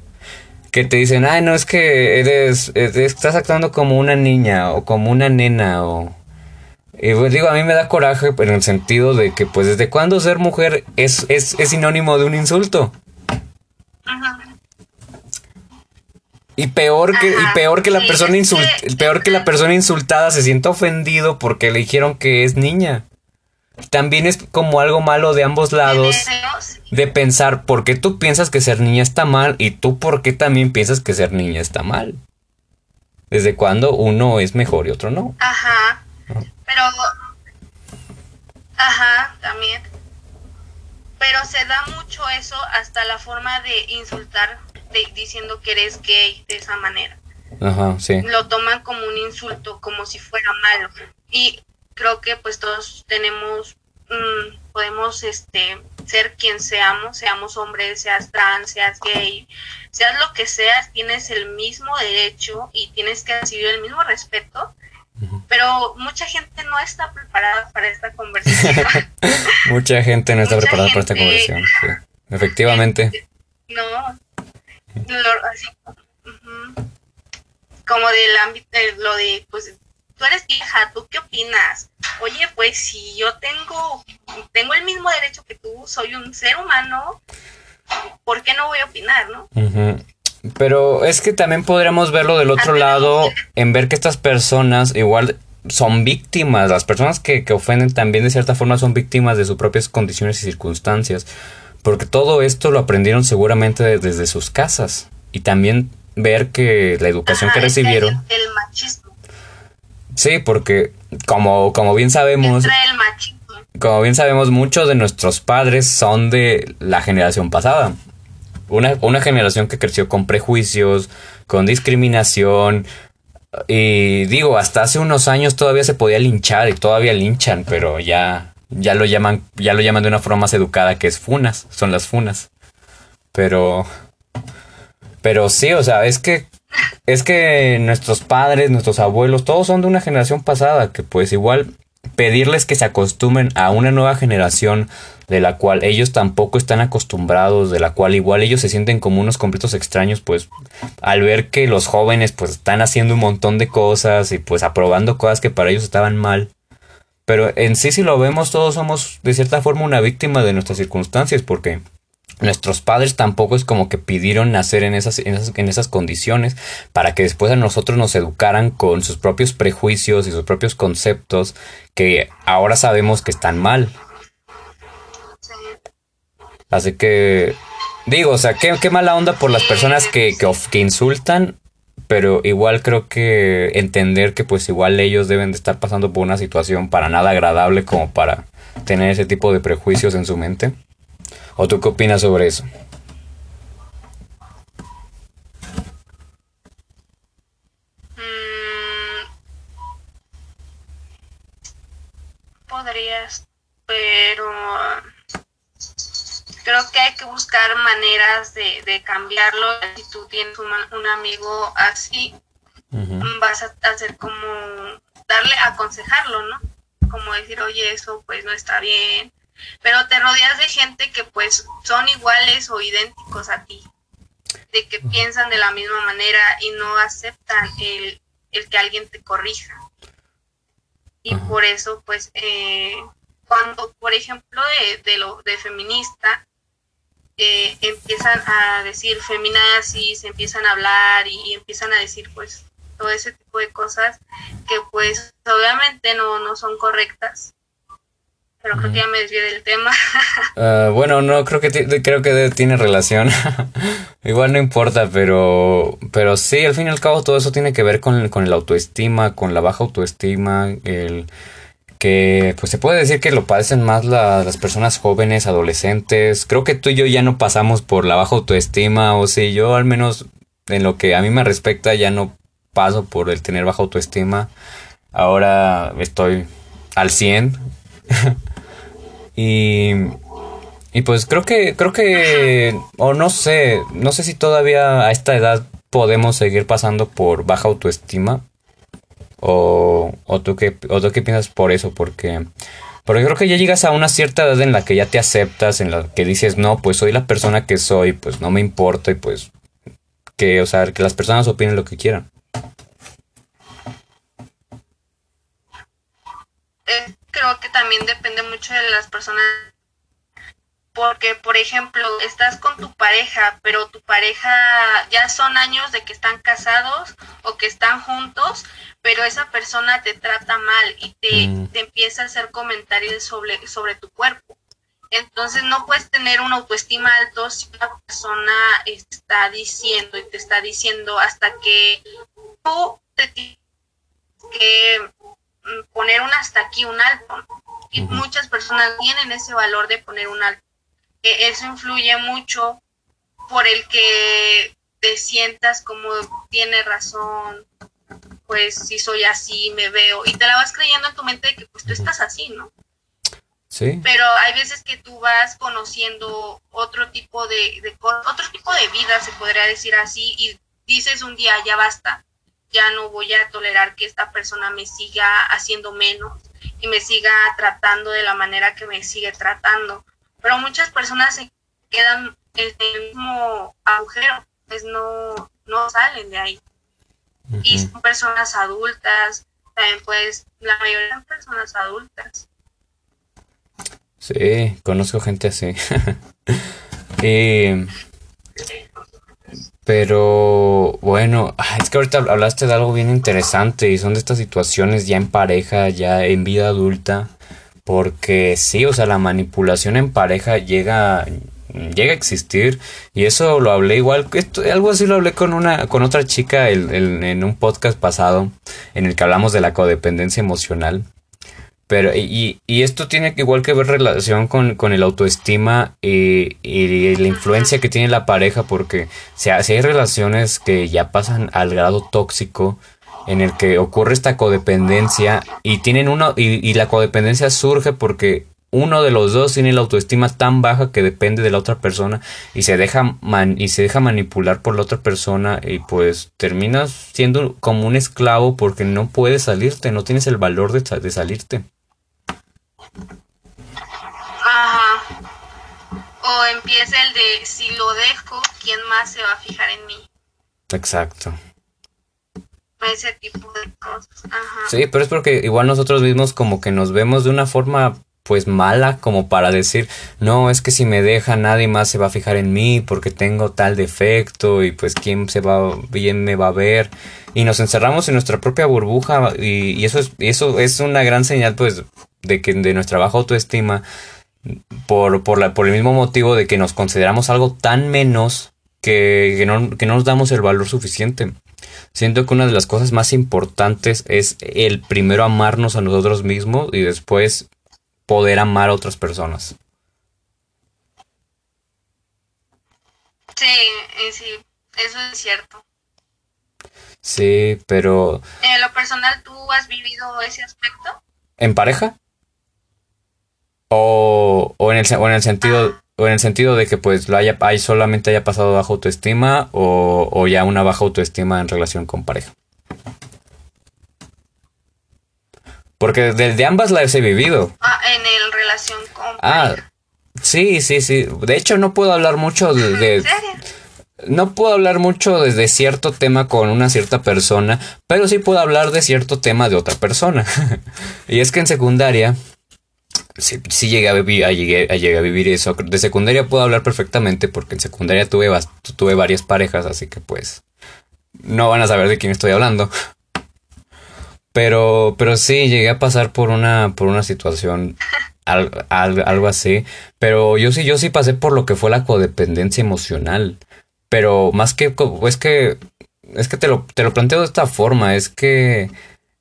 Que te dicen, ay, no, es que eres, estás actuando como una niña o como una nena o... Y pues digo, a mí me da coraje en el sentido de que, pues, ¿desde cuándo ser mujer es, es, es sinónimo de un insulto? Ajá. Y peor que, y peor que la persona peor que la persona insultada se sienta ofendido porque le dijeron que es niña. También es como algo malo de ambos lados de pensar por qué tú piensas que ser niña está mal y tú por qué también piensas que ser niña está mal. ¿Desde cuándo uno es mejor y otro no? Ajá. Pero ajá, también. Pero se da mucho eso hasta la forma de insultar diciendo que eres gay de esa manera. Ajá, sí. Lo toman como un insulto, como si fuera malo. Y creo que pues todos tenemos, mm, podemos este, ser quien seamos, seamos hombres, seas trans, seas gay, seas lo que seas, tienes el mismo derecho y tienes que recibir el mismo respeto. Pero mucha gente no está preparada para esta conversación. *laughs* *laughs* mucha gente no está preparada para esta conversación. Efectivamente. *laughs* No, así, como del ámbito, lo de, pues, tú eres vieja, ¿tú qué opinas? Oye, pues si yo tengo, tengo el mismo derecho que tú, soy un ser humano, ¿por qué no voy a opinar, no? Pero es que también podríamos verlo del otro lado, en ver que estas personas igual son víctimas, las personas que, que ofenden también de cierta forma son víctimas de sus propias condiciones y circunstancias. Porque todo esto lo aprendieron seguramente desde sus casas. Y también ver que la educación que recibieron... El, machismo. Sí, porque como, como bien sabemos... El machismo. Como bien sabemos, muchos de nuestros padres son de la generación pasada. Una, una generación que creció con prejuicios, con discriminación, y digo, hasta hace unos años todavía se podía linchar y todavía linchan, pero ya ya lo llaman, ya lo llaman de una forma más educada que es funas, son las funas. Pero, pero sí, o sea, es que, es que nuestros padres, nuestros abuelos, todos son de una generación pasada, que pues igual pedirles que se acostumbren a una nueva generación de la cual ellos tampoco están acostumbrados, de la cual igual ellos se sienten como unos completos extraños, pues al ver que los jóvenes pues están haciendo un montón de cosas y pues aprobando cosas que para ellos estaban mal, pero en sí, si lo vemos, todos somos de cierta forma una víctima de nuestras circunstancias, porque nuestros padres tampoco es como que pidieron nacer en esas, en esas, en esas condiciones para que después a nosotros nos educaran con sus propios prejuicios y sus propios conceptos que ahora sabemos que están mal. Así que digo, o sea, qué, qué mala onda por las personas que, que, que insultan pero igual creo que entender que pues igual ellos deben de estar pasando por una situación para nada agradable como para tener ese tipo de prejuicios en su mente. ¿O tú qué opinas sobre eso? Mm, podrías, pero creo que hay que buscar maneras de, de cambiarlo. Si tú tienes un, un amigo así, vas a hacer como darle, aconsejarlo, ¿no? Como decir, oye, eso pues no está bien. Pero te rodeas de gente que pues son iguales o idénticos a ti. de que piensan de la misma manera y no aceptan el, el que alguien te corrija. Y por eso, pues, eh, cuando, por ejemplo, de, de, lo de feminista, eh, empiezan a decir feminazis, empiezan a hablar y, empiezan a decir, pues, todo ese tipo de cosas que, pues, obviamente no, no son correctas pero creo que ya me desvié del tema. *laughs* Ah, bueno, no, creo que, creo que tiene relación. *laughs* Igual no importa, pero, pero sí, al fin y al cabo todo eso tiene que ver con, con el autoestima, con la baja autoestima, el que pues se puede decir que lo padecen más las personas jóvenes, adolescentes. Creo que tú y yo ya no pasamos por la baja autoestima, o sí, yo al menos en lo que a mí me respecta ya no paso por el tener baja autoestima. Ahora estoy al 100. *laughs* Y, y pues creo que, creo que, o no sé, no sé si todavía a esta edad podemos seguir pasando por baja autoestima. O, o, tú, qué, o tú qué piensas por eso, porque, porque creo que ya llegas a una cierta edad en la que ya te aceptas, en la que dices, no, pues soy la persona que soy, pues no me importa y pues que, o sea, que las personas opinen lo que quieran. Creo que también depende mucho de las personas porque, por ejemplo, estás con tu pareja, pero tu pareja ya son años de que están casados o que están juntos, pero esa persona te trata mal y te, mm. te empieza a hacer comentarios sobre, sobre tu cuerpo. Entonces no puedes tener una autoestima alto si una persona está diciendo y te está diciendo hasta que tú te tienes que poner un hasta aquí, un alto. Y muchas personas tienen ese valor de poner un alto. Que eso influye mucho por el que te sientas como tiene razón, pues si soy así, me veo, y te la vas creyendo en tu mente de que pues tú estás así, ¿no? Sí. Pero hay veces que tú vas conociendo otro tipo de, de otro tipo de vida, se podría decir así, y dices un día ya basta, ya no voy a tolerar que esta persona me siga haciendo menos y me siga tratando de la manera que me sigue tratando. Pero muchas personas se quedan en el mismo agujero, pues no, no salen de ahí. Y son personas adultas, también pues la mayoría son personas adultas. Sí, conozco gente así. y *laughs* pero bueno, es que ahorita hablaste de algo bien interesante y son de estas situaciones ya en pareja, ya en vida adulta, porque sí, o sea, la manipulación en pareja llega llega a existir y eso lo hablé igual esto, algo así lo hablé con una con otra chica en un podcast pasado en el que hablamos de la codependencia emocional pero, y, y, esto tiene igual que ver relación con, con el autoestima y, y, la influencia que tiene la pareja, porque si, hay relaciones que ya pasan al grado tóxico, en el que ocurre esta codependencia y tienen una y, y, la codependencia surge porque uno de los dos tiene la autoestima tan baja que depende de la otra persona y se deja man, y se deja manipular por la otra persona y pues terminas siendo como un esclavo porque no puedes salirte, no tienes el valor de, de salirte. Ajá. O empieza el de si lo dejo, ¿quién más se va a fijar en mí? Exacto. Ese tipo de cosas. Ajá. Sí, pero es porque igual nosotros mismos como que nos vemos de una forma pues mala como para decir, no, es que si me deja nadie más se va a fijar en mí porque tengo tal defecto y pues quién se va bien me va a ver y nos encerramos en nuestra propia burbuja y, y eso es eso es una gran señal pues de que de nuestra baja autoestima por, por, la, por el mismo motivo de que nos consideramos algo tan menos que, que, no, que no nos damos el valor suficiente. Siento que una de las cosas más importantes es el primero amarnos a nosotros mismos y después poder amar a otras personas. Sí, sí, eso es cierto. Sí, pero... En lo personal, ¿tú has vivido ese aspecto? ¿En pareja? O, o, en el, o en el sentido o en el sentido de que pues lo haya hay solamente haya pasado baja autoestima o, o ya una baja autoestima en relación con pareja. Porque de, ambas las he vivido. Ah, en el relación con ah, sí, sí, sí. De hecho no puedo hablar mucho de, ¿En serio? no puedo hablar mucho desde cierto tema con una cierta persona, pero sí puedo hablar de cierto tema de otra persona. *laughs* y es que en secundaria, sí, llegué, a vivir, a, llegué, a, a vivir eso. De secundaria puedo hablar perfectamente porque en secundaria tuve, tuve varias parejas, así que pues no van a saber de quién estoy hablando. Pero, pero sí, llegué a pasar por una, por una situación *laughs* algo así. Pero yo sí, yo sí pasé por lo que fue la codependencia emocional. Pero más que, es que, es que te lo, te lo planteo de esta forma, es que,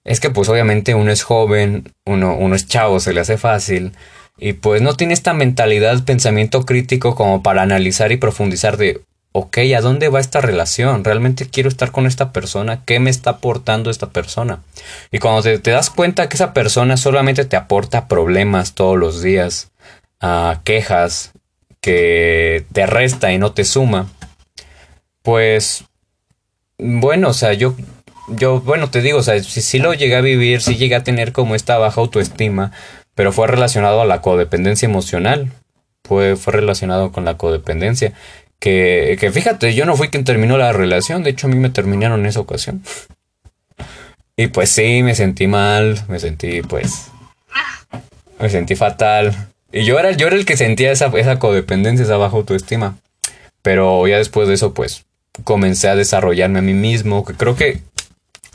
es que pues obviamente uno es joven, uno, uno es chavo, se le hace fácil. Y pues no tiene esta mentalidad, pensamiento crítico como para analizar y profundizar de, ok, ¿a dónde va esta relación? ¿Realmente quiero estar con esta persona? ¿Qué me está aportando esta persona? Y cuando te, das cuenta que esa persona solamente te aporta problemas todos los días, uh, quejas, que te resta y no te suma, pues bueno, o sea, yo, yo, bueno, te digo, o sea, si lo llegué a vivir, si llegué a tener como esta baja autoestima, pero fue relacionado a la codependencia emocional, fue, fue relacionado con la codependencia. Que, que fíjate, yo no fui quien terminó la relación, de hecho a mí me terminaron en esa ocasión. Y pues sí, me sentí mal, me sentí pues... Me sentí fatal. Y yo era, yo era el que sentía esa, esa codependencia, esa baja autoestima. Pero ya después de eso, pues, comencé a desarrollarme a mí mismo. Que creo que,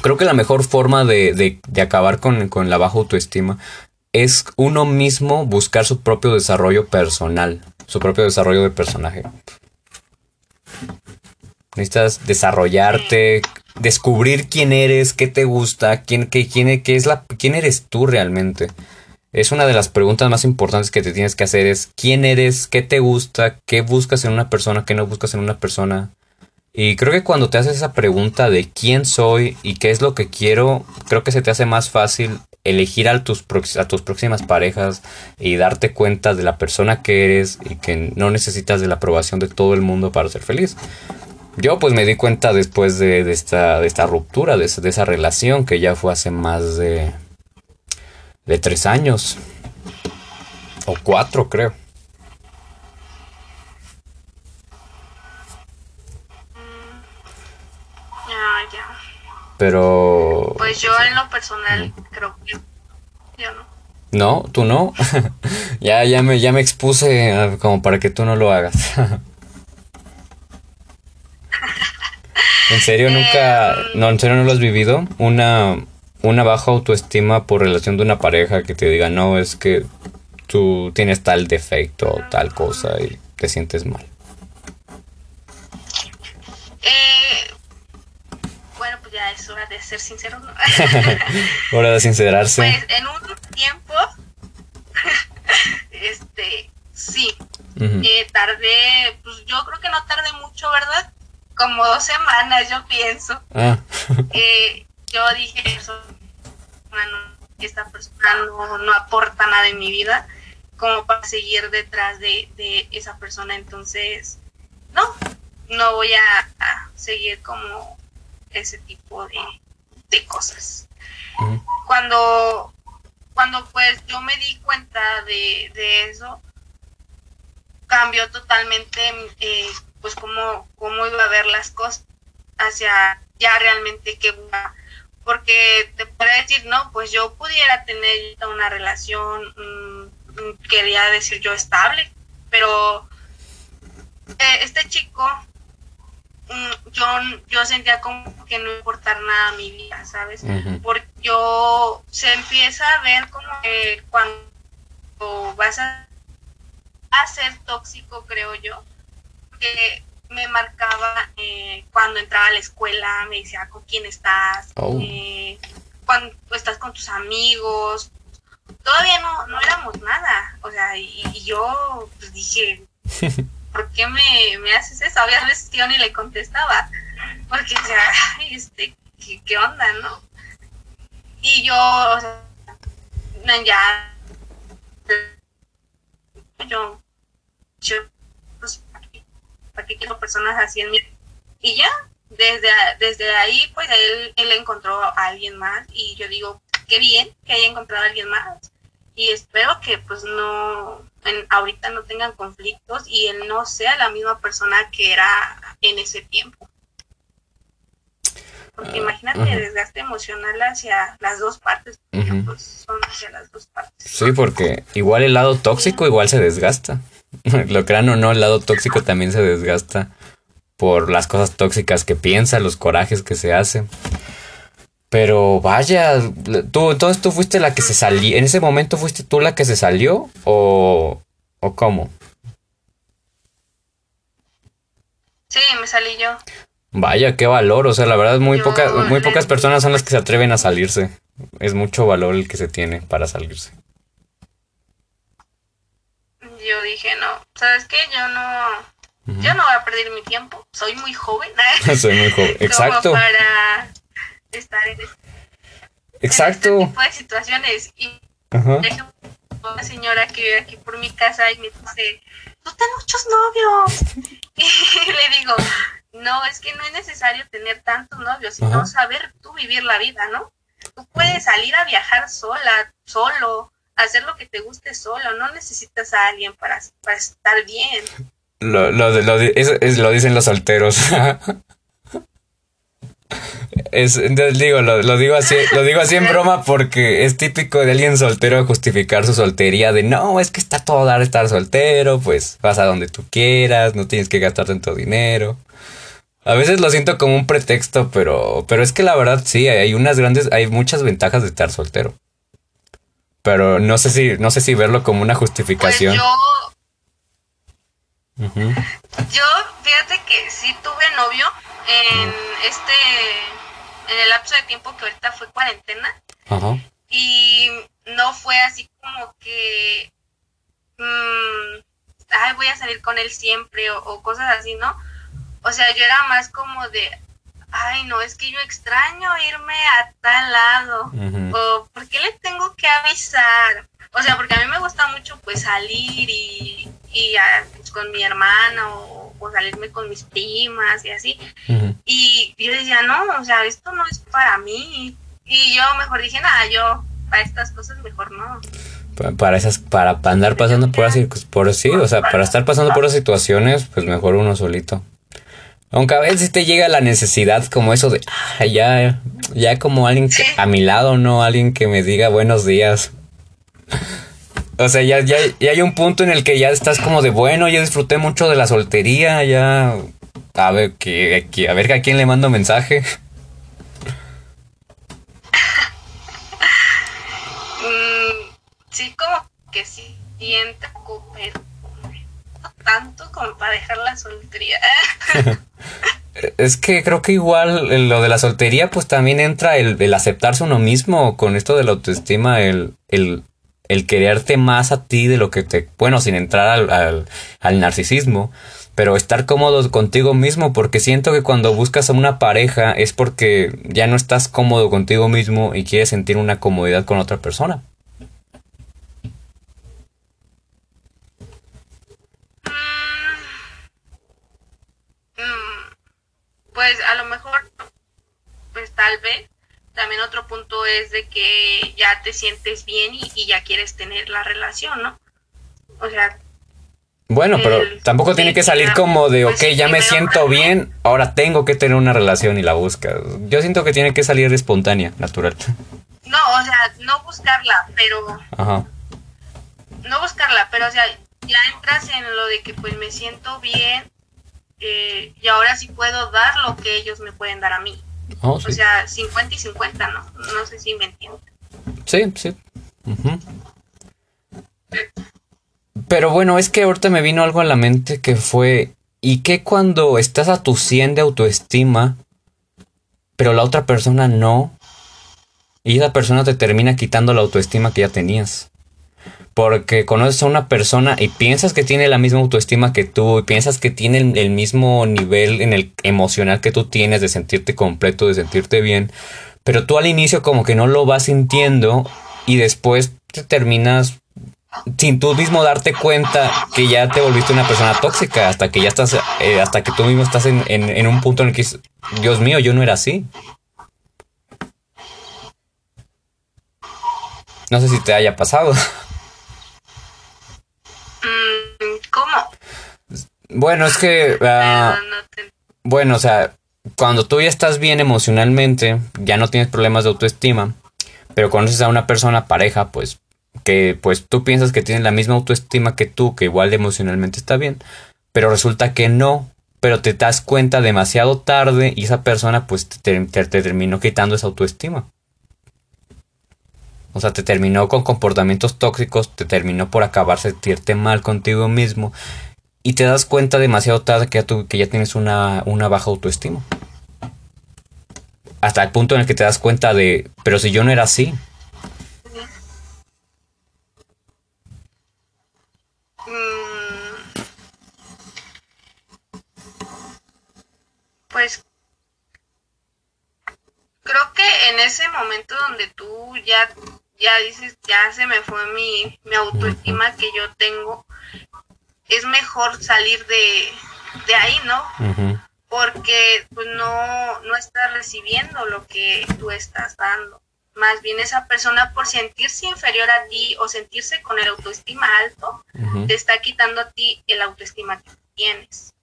creo que la mejor forma de, de, de acabar con, con la baja autoestima es uno mismo buscar su propio desarrollo personal, su propio desarrollo de personaje. Necesitas desarrollarte, descubrir quién eres, qué te gusta, quién, qué, quién, es quién eres tú realmente. Es una de las preguntas más importantes que te tienes que hacer es quién eres, qué te gusta, qué buscas en una persona, qué no buscas en una persona. Y creo que cuando te haces esa pregunta de quién soy y qué es lo que quiero, creo que se te hace más fácil elegir a tus, a tus próximas parejas y darte cuenta de la persona que eres y que no necesitas de la aprobación de todo el mundo para ser feliz. Yo pues me di cuenta después de, esta, de esta ruptura, de, de, esa relación que ya fue hace más de, de tres años. O cuatro creo. Pero... Pues yo en lo personal creo que yo no. No, tú no. *laughs* ya, ya me, ya me expuse ah, como para que tú no lo hagas. *laughs* ¿En serio nunca, Em. no, en serio no lo has vivido? Una, una baja autoestima por relación de una pareja que te diga, no, es que tú tienes tal defecto o tal cosa y te sientes mal. Eh, bueno, pues ya es hora de ser sincero, ¿no? *laughs* Hora de sincerarse. Pues en un tiempo, *laughs* este, sí, eh, tardé, pues yo creo que no tardé mucho, ¿verdad? Como dos semanas, yo pienso. Ah, *laughs* Eh, yo dije, eso, esta persona no, no aporta nada en mi vida, como para seguir detrás de, de esa persona, entonces, no, no voy a, a seguir como ese tipo de, de cosas. Cuando cuando pues yo me di cuenta de, de eso cambió totalmente eh, pues cómo, cómo iba a ver las cosas hacia ya realmente qué iba- porque te puede decir no pues yo pudiera tener una relación mm, mm, quería decir yo estable pero eh, este chico yo yo sentía como que no importar nada a mi vida sabes porque yo se empieza a ver como que cuando vas a, a ser tóxico, creo yo, que me marcaba eh, cuando entraba a la escuela, me decía con quién estás, Oh. eh, cuando estás con tus amigos, todavía no, no éramos nada, o sea, y, y yo pues, dije, *laughs* ¿por qué me, me haces eso? Había veces que yo ni le contestaba, porque ay, este, ¿qué, qué onda, no? Y yo, o sea, ya, yo, yo, pues, ¿para qué, para qué quiero personas así en mí? Y ya, desde, desde ahí, pues, él, él encontró a alguien más y yo digo, qué bien que haya encontrado a alguien más y espero que, pues, no, en, ahorita no tengan conflictos y él no sea la misma persona que era en ese tiempo. Porque imagínate el desgaste emocional hacia las dos partes, pues son hacia las dos partes. Sí, porque igual el lado tóxico igual se desgasta. *laughs* Lo crean o no, el lado tóxico también se desgasta por las cosas tóxicas que piensa, los corajes que se hacen. Pero vaya, tú, entonces tú fuiste la que se salió. ¿En ese momento fuiste tú la que se salió? ¿O, o cómo? Sí, me salí yo. Vaya, qué valor. O sea, la verdad, muy, pocas muy pocas personas son las que se atreven a salirse. Es mucho valor el que se tiene para salirse. Yo dije, no, ¿sabes qué? Yo no yo no voy a perder mi tiempo, soy muy joven. *laughs* *laughs* soy muy joven, exacto. para estar en este, exacto. tipo de situaciones. Y Ajá. una señora que vive aquí por mi casa y me dice, tú muchos novios. *laughs* y le digo, no, es que no es necesario tener tantos novios, sino saber tú vivir la vida, ¿no? Tú puedes salir a viajar sola, solo, hacer lo que te guste solo, no necesitas a alguien para, para estar bien. Lo, lo, lo, es, lo dicen los solteros. *laughs* Es, digo, lo, digo así, lo digo así en broma porque es típico de alguien soltero justificar su soltería de no, es que está todo dar estar soltero, pues vas a donde tú quieras, no tienes que gastar tanto dinero. A veces lo siento como un pretexto, pero, pero es que la verdad sí, hay unas grandes, hay muchas ventajas de estar soltero. Pero no sé si, no sé si verlo como una justificación. Pues yo, fíjate que sí tuve novio en este, en el lapso de tiempo que ahorita fue cuarentena. Y no fue así como que, mm, ay, voy a salir con él siempre o, cosas así, ¿no? O sea, yo era más como de, ay, no, es que yo extraño irme a tal lado. O, ¿por qué le tengo que avisar? O sea, porque a mí me gusta mucho pues salir y, y pues, con mi hermana o, salirme con mis primas y así. Y yo decía, no, o sea, esto no es para mí. Y yo mejor dije, nada, yo para estas cosas mejor no. Para esas, para andar pasando por así, por sí, o sea, para estar pasando por las situaciones, pues mejor uno solito. Aunque a veces te llega la necesidad como eso de, ah, ya, ya como alguien a mi lado, ¿no? Alguien que me diga buenos días. O sea, ya, ya, hay un punto en el que ya estás como de bueno, ya disfruté mucho de la soltería, ya. A ver, que, a ver a quién le mando mensaje. *laughs* Mm, sí, como que sí, siento, pero tanto como para dejar la soltería. *laughs* es que creo que igual lo de la soltería, pues también entra el, el aceptarse uno mismo con esto de la autoestima, el, el el quererte más a ti de lo que te, bueno, sin entrar al, al, narcisismo, pero estar cómodo contigo mismo, porque siento que cuando buscas a una pareja es porque ya no estás cómodo contigo mismo y quieres sentir una comodidad con otra persona. Mm, pues a lo mejor, pues tal vez, también otro punto es de que ya te sientes bien y, ya quieres tener la relación, ¿no? O sea... Bueno, pero tampoco tiene que salir como de, pues, ok, ya me siento bien, ahora tengo que tener una relación y la buscas. Yo siento que tiene que salir espontánea, natural. No, o sea, no buscarla, pero... Ajá. No buscarla, pero o sea, ya entras en lo de que pues me siento bien eh, y ahora sí puedo dar lo que ellos me pueden dar a mí. Oh, o sea, 50 y 50, ¿no? No sé si me entiendo. Sí, sí. Pero bueno, es que ahorita me vino algo a la mente que fue, ¿y qué cuando estás a tu 100 de autoestima, pero la otra persona no? Y esa persona te termina quitando la autoestima que ya tenías porque conoces a una persona y piensas que tiene la misma autoestima que tú y piensas que tiene el, mismo nivel en el emocional que tú tienes de sentirte completo, de sentirte bien, pero tú al inicio como que no lo vas sintiendo y después te terminas sin tú mismo darte cuenta que ya te volviste una persona tóxica hasta que ya estás, eh, hasta que tú mismo estás en, en un punto en el que, Dios mío, yo no era así. No sé si te haya pasado. *laughs* Bueno, es que... Ah, bueno, o sea, cuando tú ya estás bien emocionalmente, ya no tienes problemas de autoestima, pero conoces a una persona, pareja, pues, que pues tú piensas que tiene la misma autoestima que tú, que igual emocionalmente está bien, pero resulta que no, pero te das cuenta demasiado tarde y esa persona pues te, te terminó quitando esa autoestima. O sea, te terminó con comportamientos tóxicos, te terminó por acabar sentirte mal contigo mismo y te das cuenta demasiado tarde que ya, que ya tienes una, una baja autoestima. Hasta el punto en el que te das cuenta de, pero si yo no era así. Mm. Pues creo que en ese momento donde tú ya, ya dices, ya se me fue mi, mi autoestima que yo tengo, es mejor salir de, de ahí, ¿no? Porque pues, no, no estás recibiendo lo que tú estás dando. Más bien esa persona por sentirse inferior a ti o sentirse con el autoestima alto, te está quitando a ti el autoestima que tienes.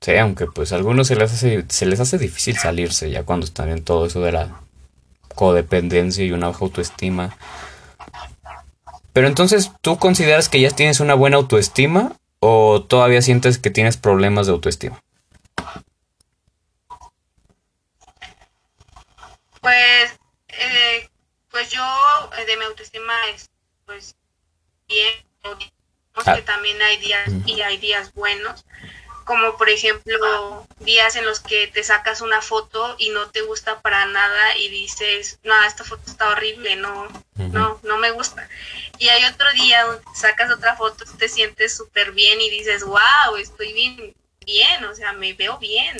Sí, aunque pues a algunos se les, hace, se les hace difícil salirse ya cuando están en todo eso de la codependencia y una baja autoestima. Pero entonces, ¿tú consideras que ya tienes una buena autoestima o todavía sientes que tienes problemas de autoestima? Pues, eh, pues yo eh, de mi autoestima es pues bien, ah. que también hay días y hay días buenos, como por ejemplo días en los que te sacas una foto y no te gusta para nada y dices, no, esta foto está horrible, no, no, no me gusta. Y hay otro día donde sacas otra foto, te sientes súper bien y dices, wow, estoy bien, bien, o sea, me veo bien.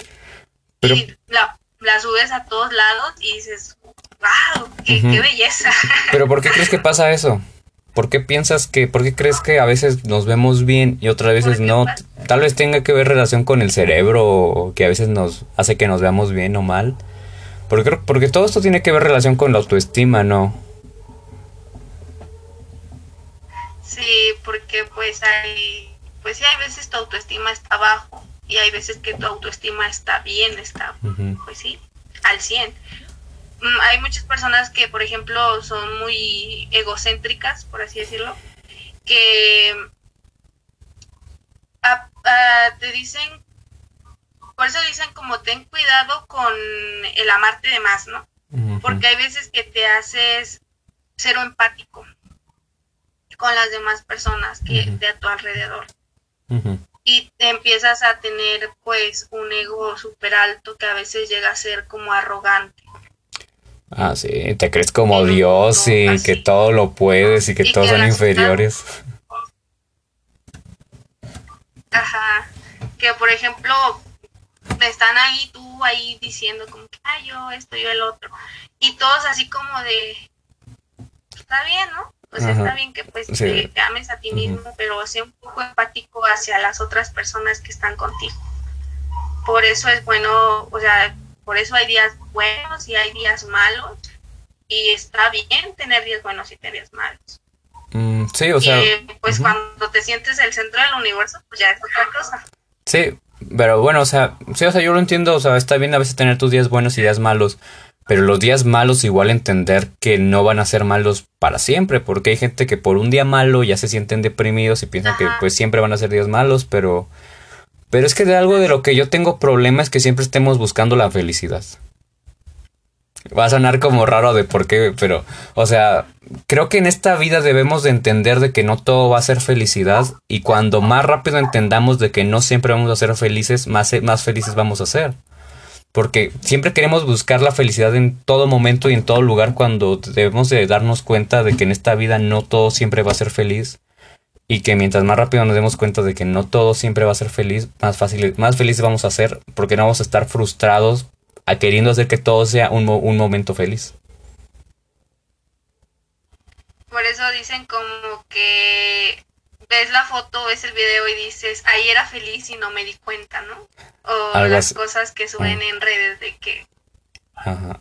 Y la, subes a todos lados y dices, wow, qué, qué belleza. *laughs* Pero ¿por qué crees que pasa eso? ¿Por qué piensas que, por qué crees que a veces nos vemos bien y otras veces no? Tal vez tenga que ver relación con el cerebro que a veces nos hace que nos veamos bien o mal. Porque, porque todo esto tiene que ver relación con la autoestima, ¿no? Sí, porque pues hay, pues sí hay veces tu autoestima está bajo y hay veces que tu autoestima está bien, está, pues sí, al 100. Mm, hay muchas personas que, por ejemplo, son muy egocéntricas, por así decirlo, que te dicen, por eso dicen como ten cuidado con el amarte de más, ¿no? Porque hay veces que te haces cero empático con las demás personas que de a tu alrededor. Y te empiezas a tener pues un ego súper alto que a veces llega a ser como arrogante. Ah, sí, te crees como Dios y que todo lo puedes y que todos son inferiores. Ajá, que por ejemplo están ahí tú ahí diciendo como que, ay, yo esto, yo el otro. Y todos así como de, está bien, ¿no? Pues está bien que pues te, ames a ti mismo, pero sea un poco empático hacia las otras personas que están contigo. Por eso es bueno, o sea, por eso hay días buenos y hay días malos. Y está bien tener días buenos y días malos. Mm, sí, o sea. pues cuando te sientes el centro del universo, pues ya es otra cosa. Sí, pero bueno, o sea, sí, o sea, yo lo entiendo, o sea, está bien a veces tener tus días buenos y días malos, pero los días malos igual entender que no van a ser malos para siempre, porque hay gente que por un día malo ya se sienten deprimidos y piensan que pues siempre van a ser días malos, pero pero es que de algo de lo que yo tengo problema es que siempre estemos buscando la felicidad. Va a sonar como raro de por qué, pero, o sea, creo que en esta vida debemos de entender de que no todo va a ser felicidad y cuando más rápido entendamos de que no siempre vamos a ser felices, más, más felices vamos a ser. Porque siempre queremos buscar la felicidad en todo momento y en todo lugar cuando debemos de darnos cuenta de que en esta vida no todo siempre va a ser feliz y que mientras más rápido nos demos cuenta de que no todo siempre va a ser feliz, más fácil, más felices vamos a ser, porque no vamos a estar frustrados a queriendo hacer que todo sea un, un momento feliz. Por eso dicen como que ves la foto, ves el video y dices, ahí era feliz y no me di cuenta, ¿no? O las cosas que suben en redes de que Ajá,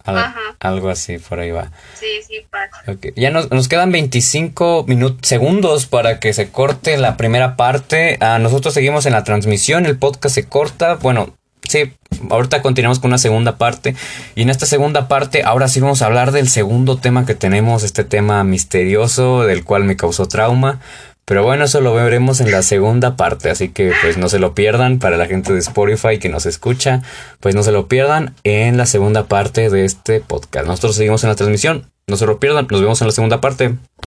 algo así, por ahí va. Sí, sí, pasa. Ya nos, nos, quedan 25 minutos, segundos para que se corte la primera parte. Ah, nosotros seguimos en la transmisión, el podcast se corta. Bueno, sí, ahorita continuamos con una segunda parte. Y en esta segunda parte, ahora sí vamos a hablar del segundo tema que tenemos, este tema misterioso del cual me causó trauma. Pero bueno, eso lo veremos en la segunda parte, así que pues no se lo pierdan para la gente de Spotify que nos escucha, pues no se lo pierdan en la segunda parte de este podcast. Nosotros seguimos en la transmisión, no se lo pierdan, nos vemos en la segunda parte.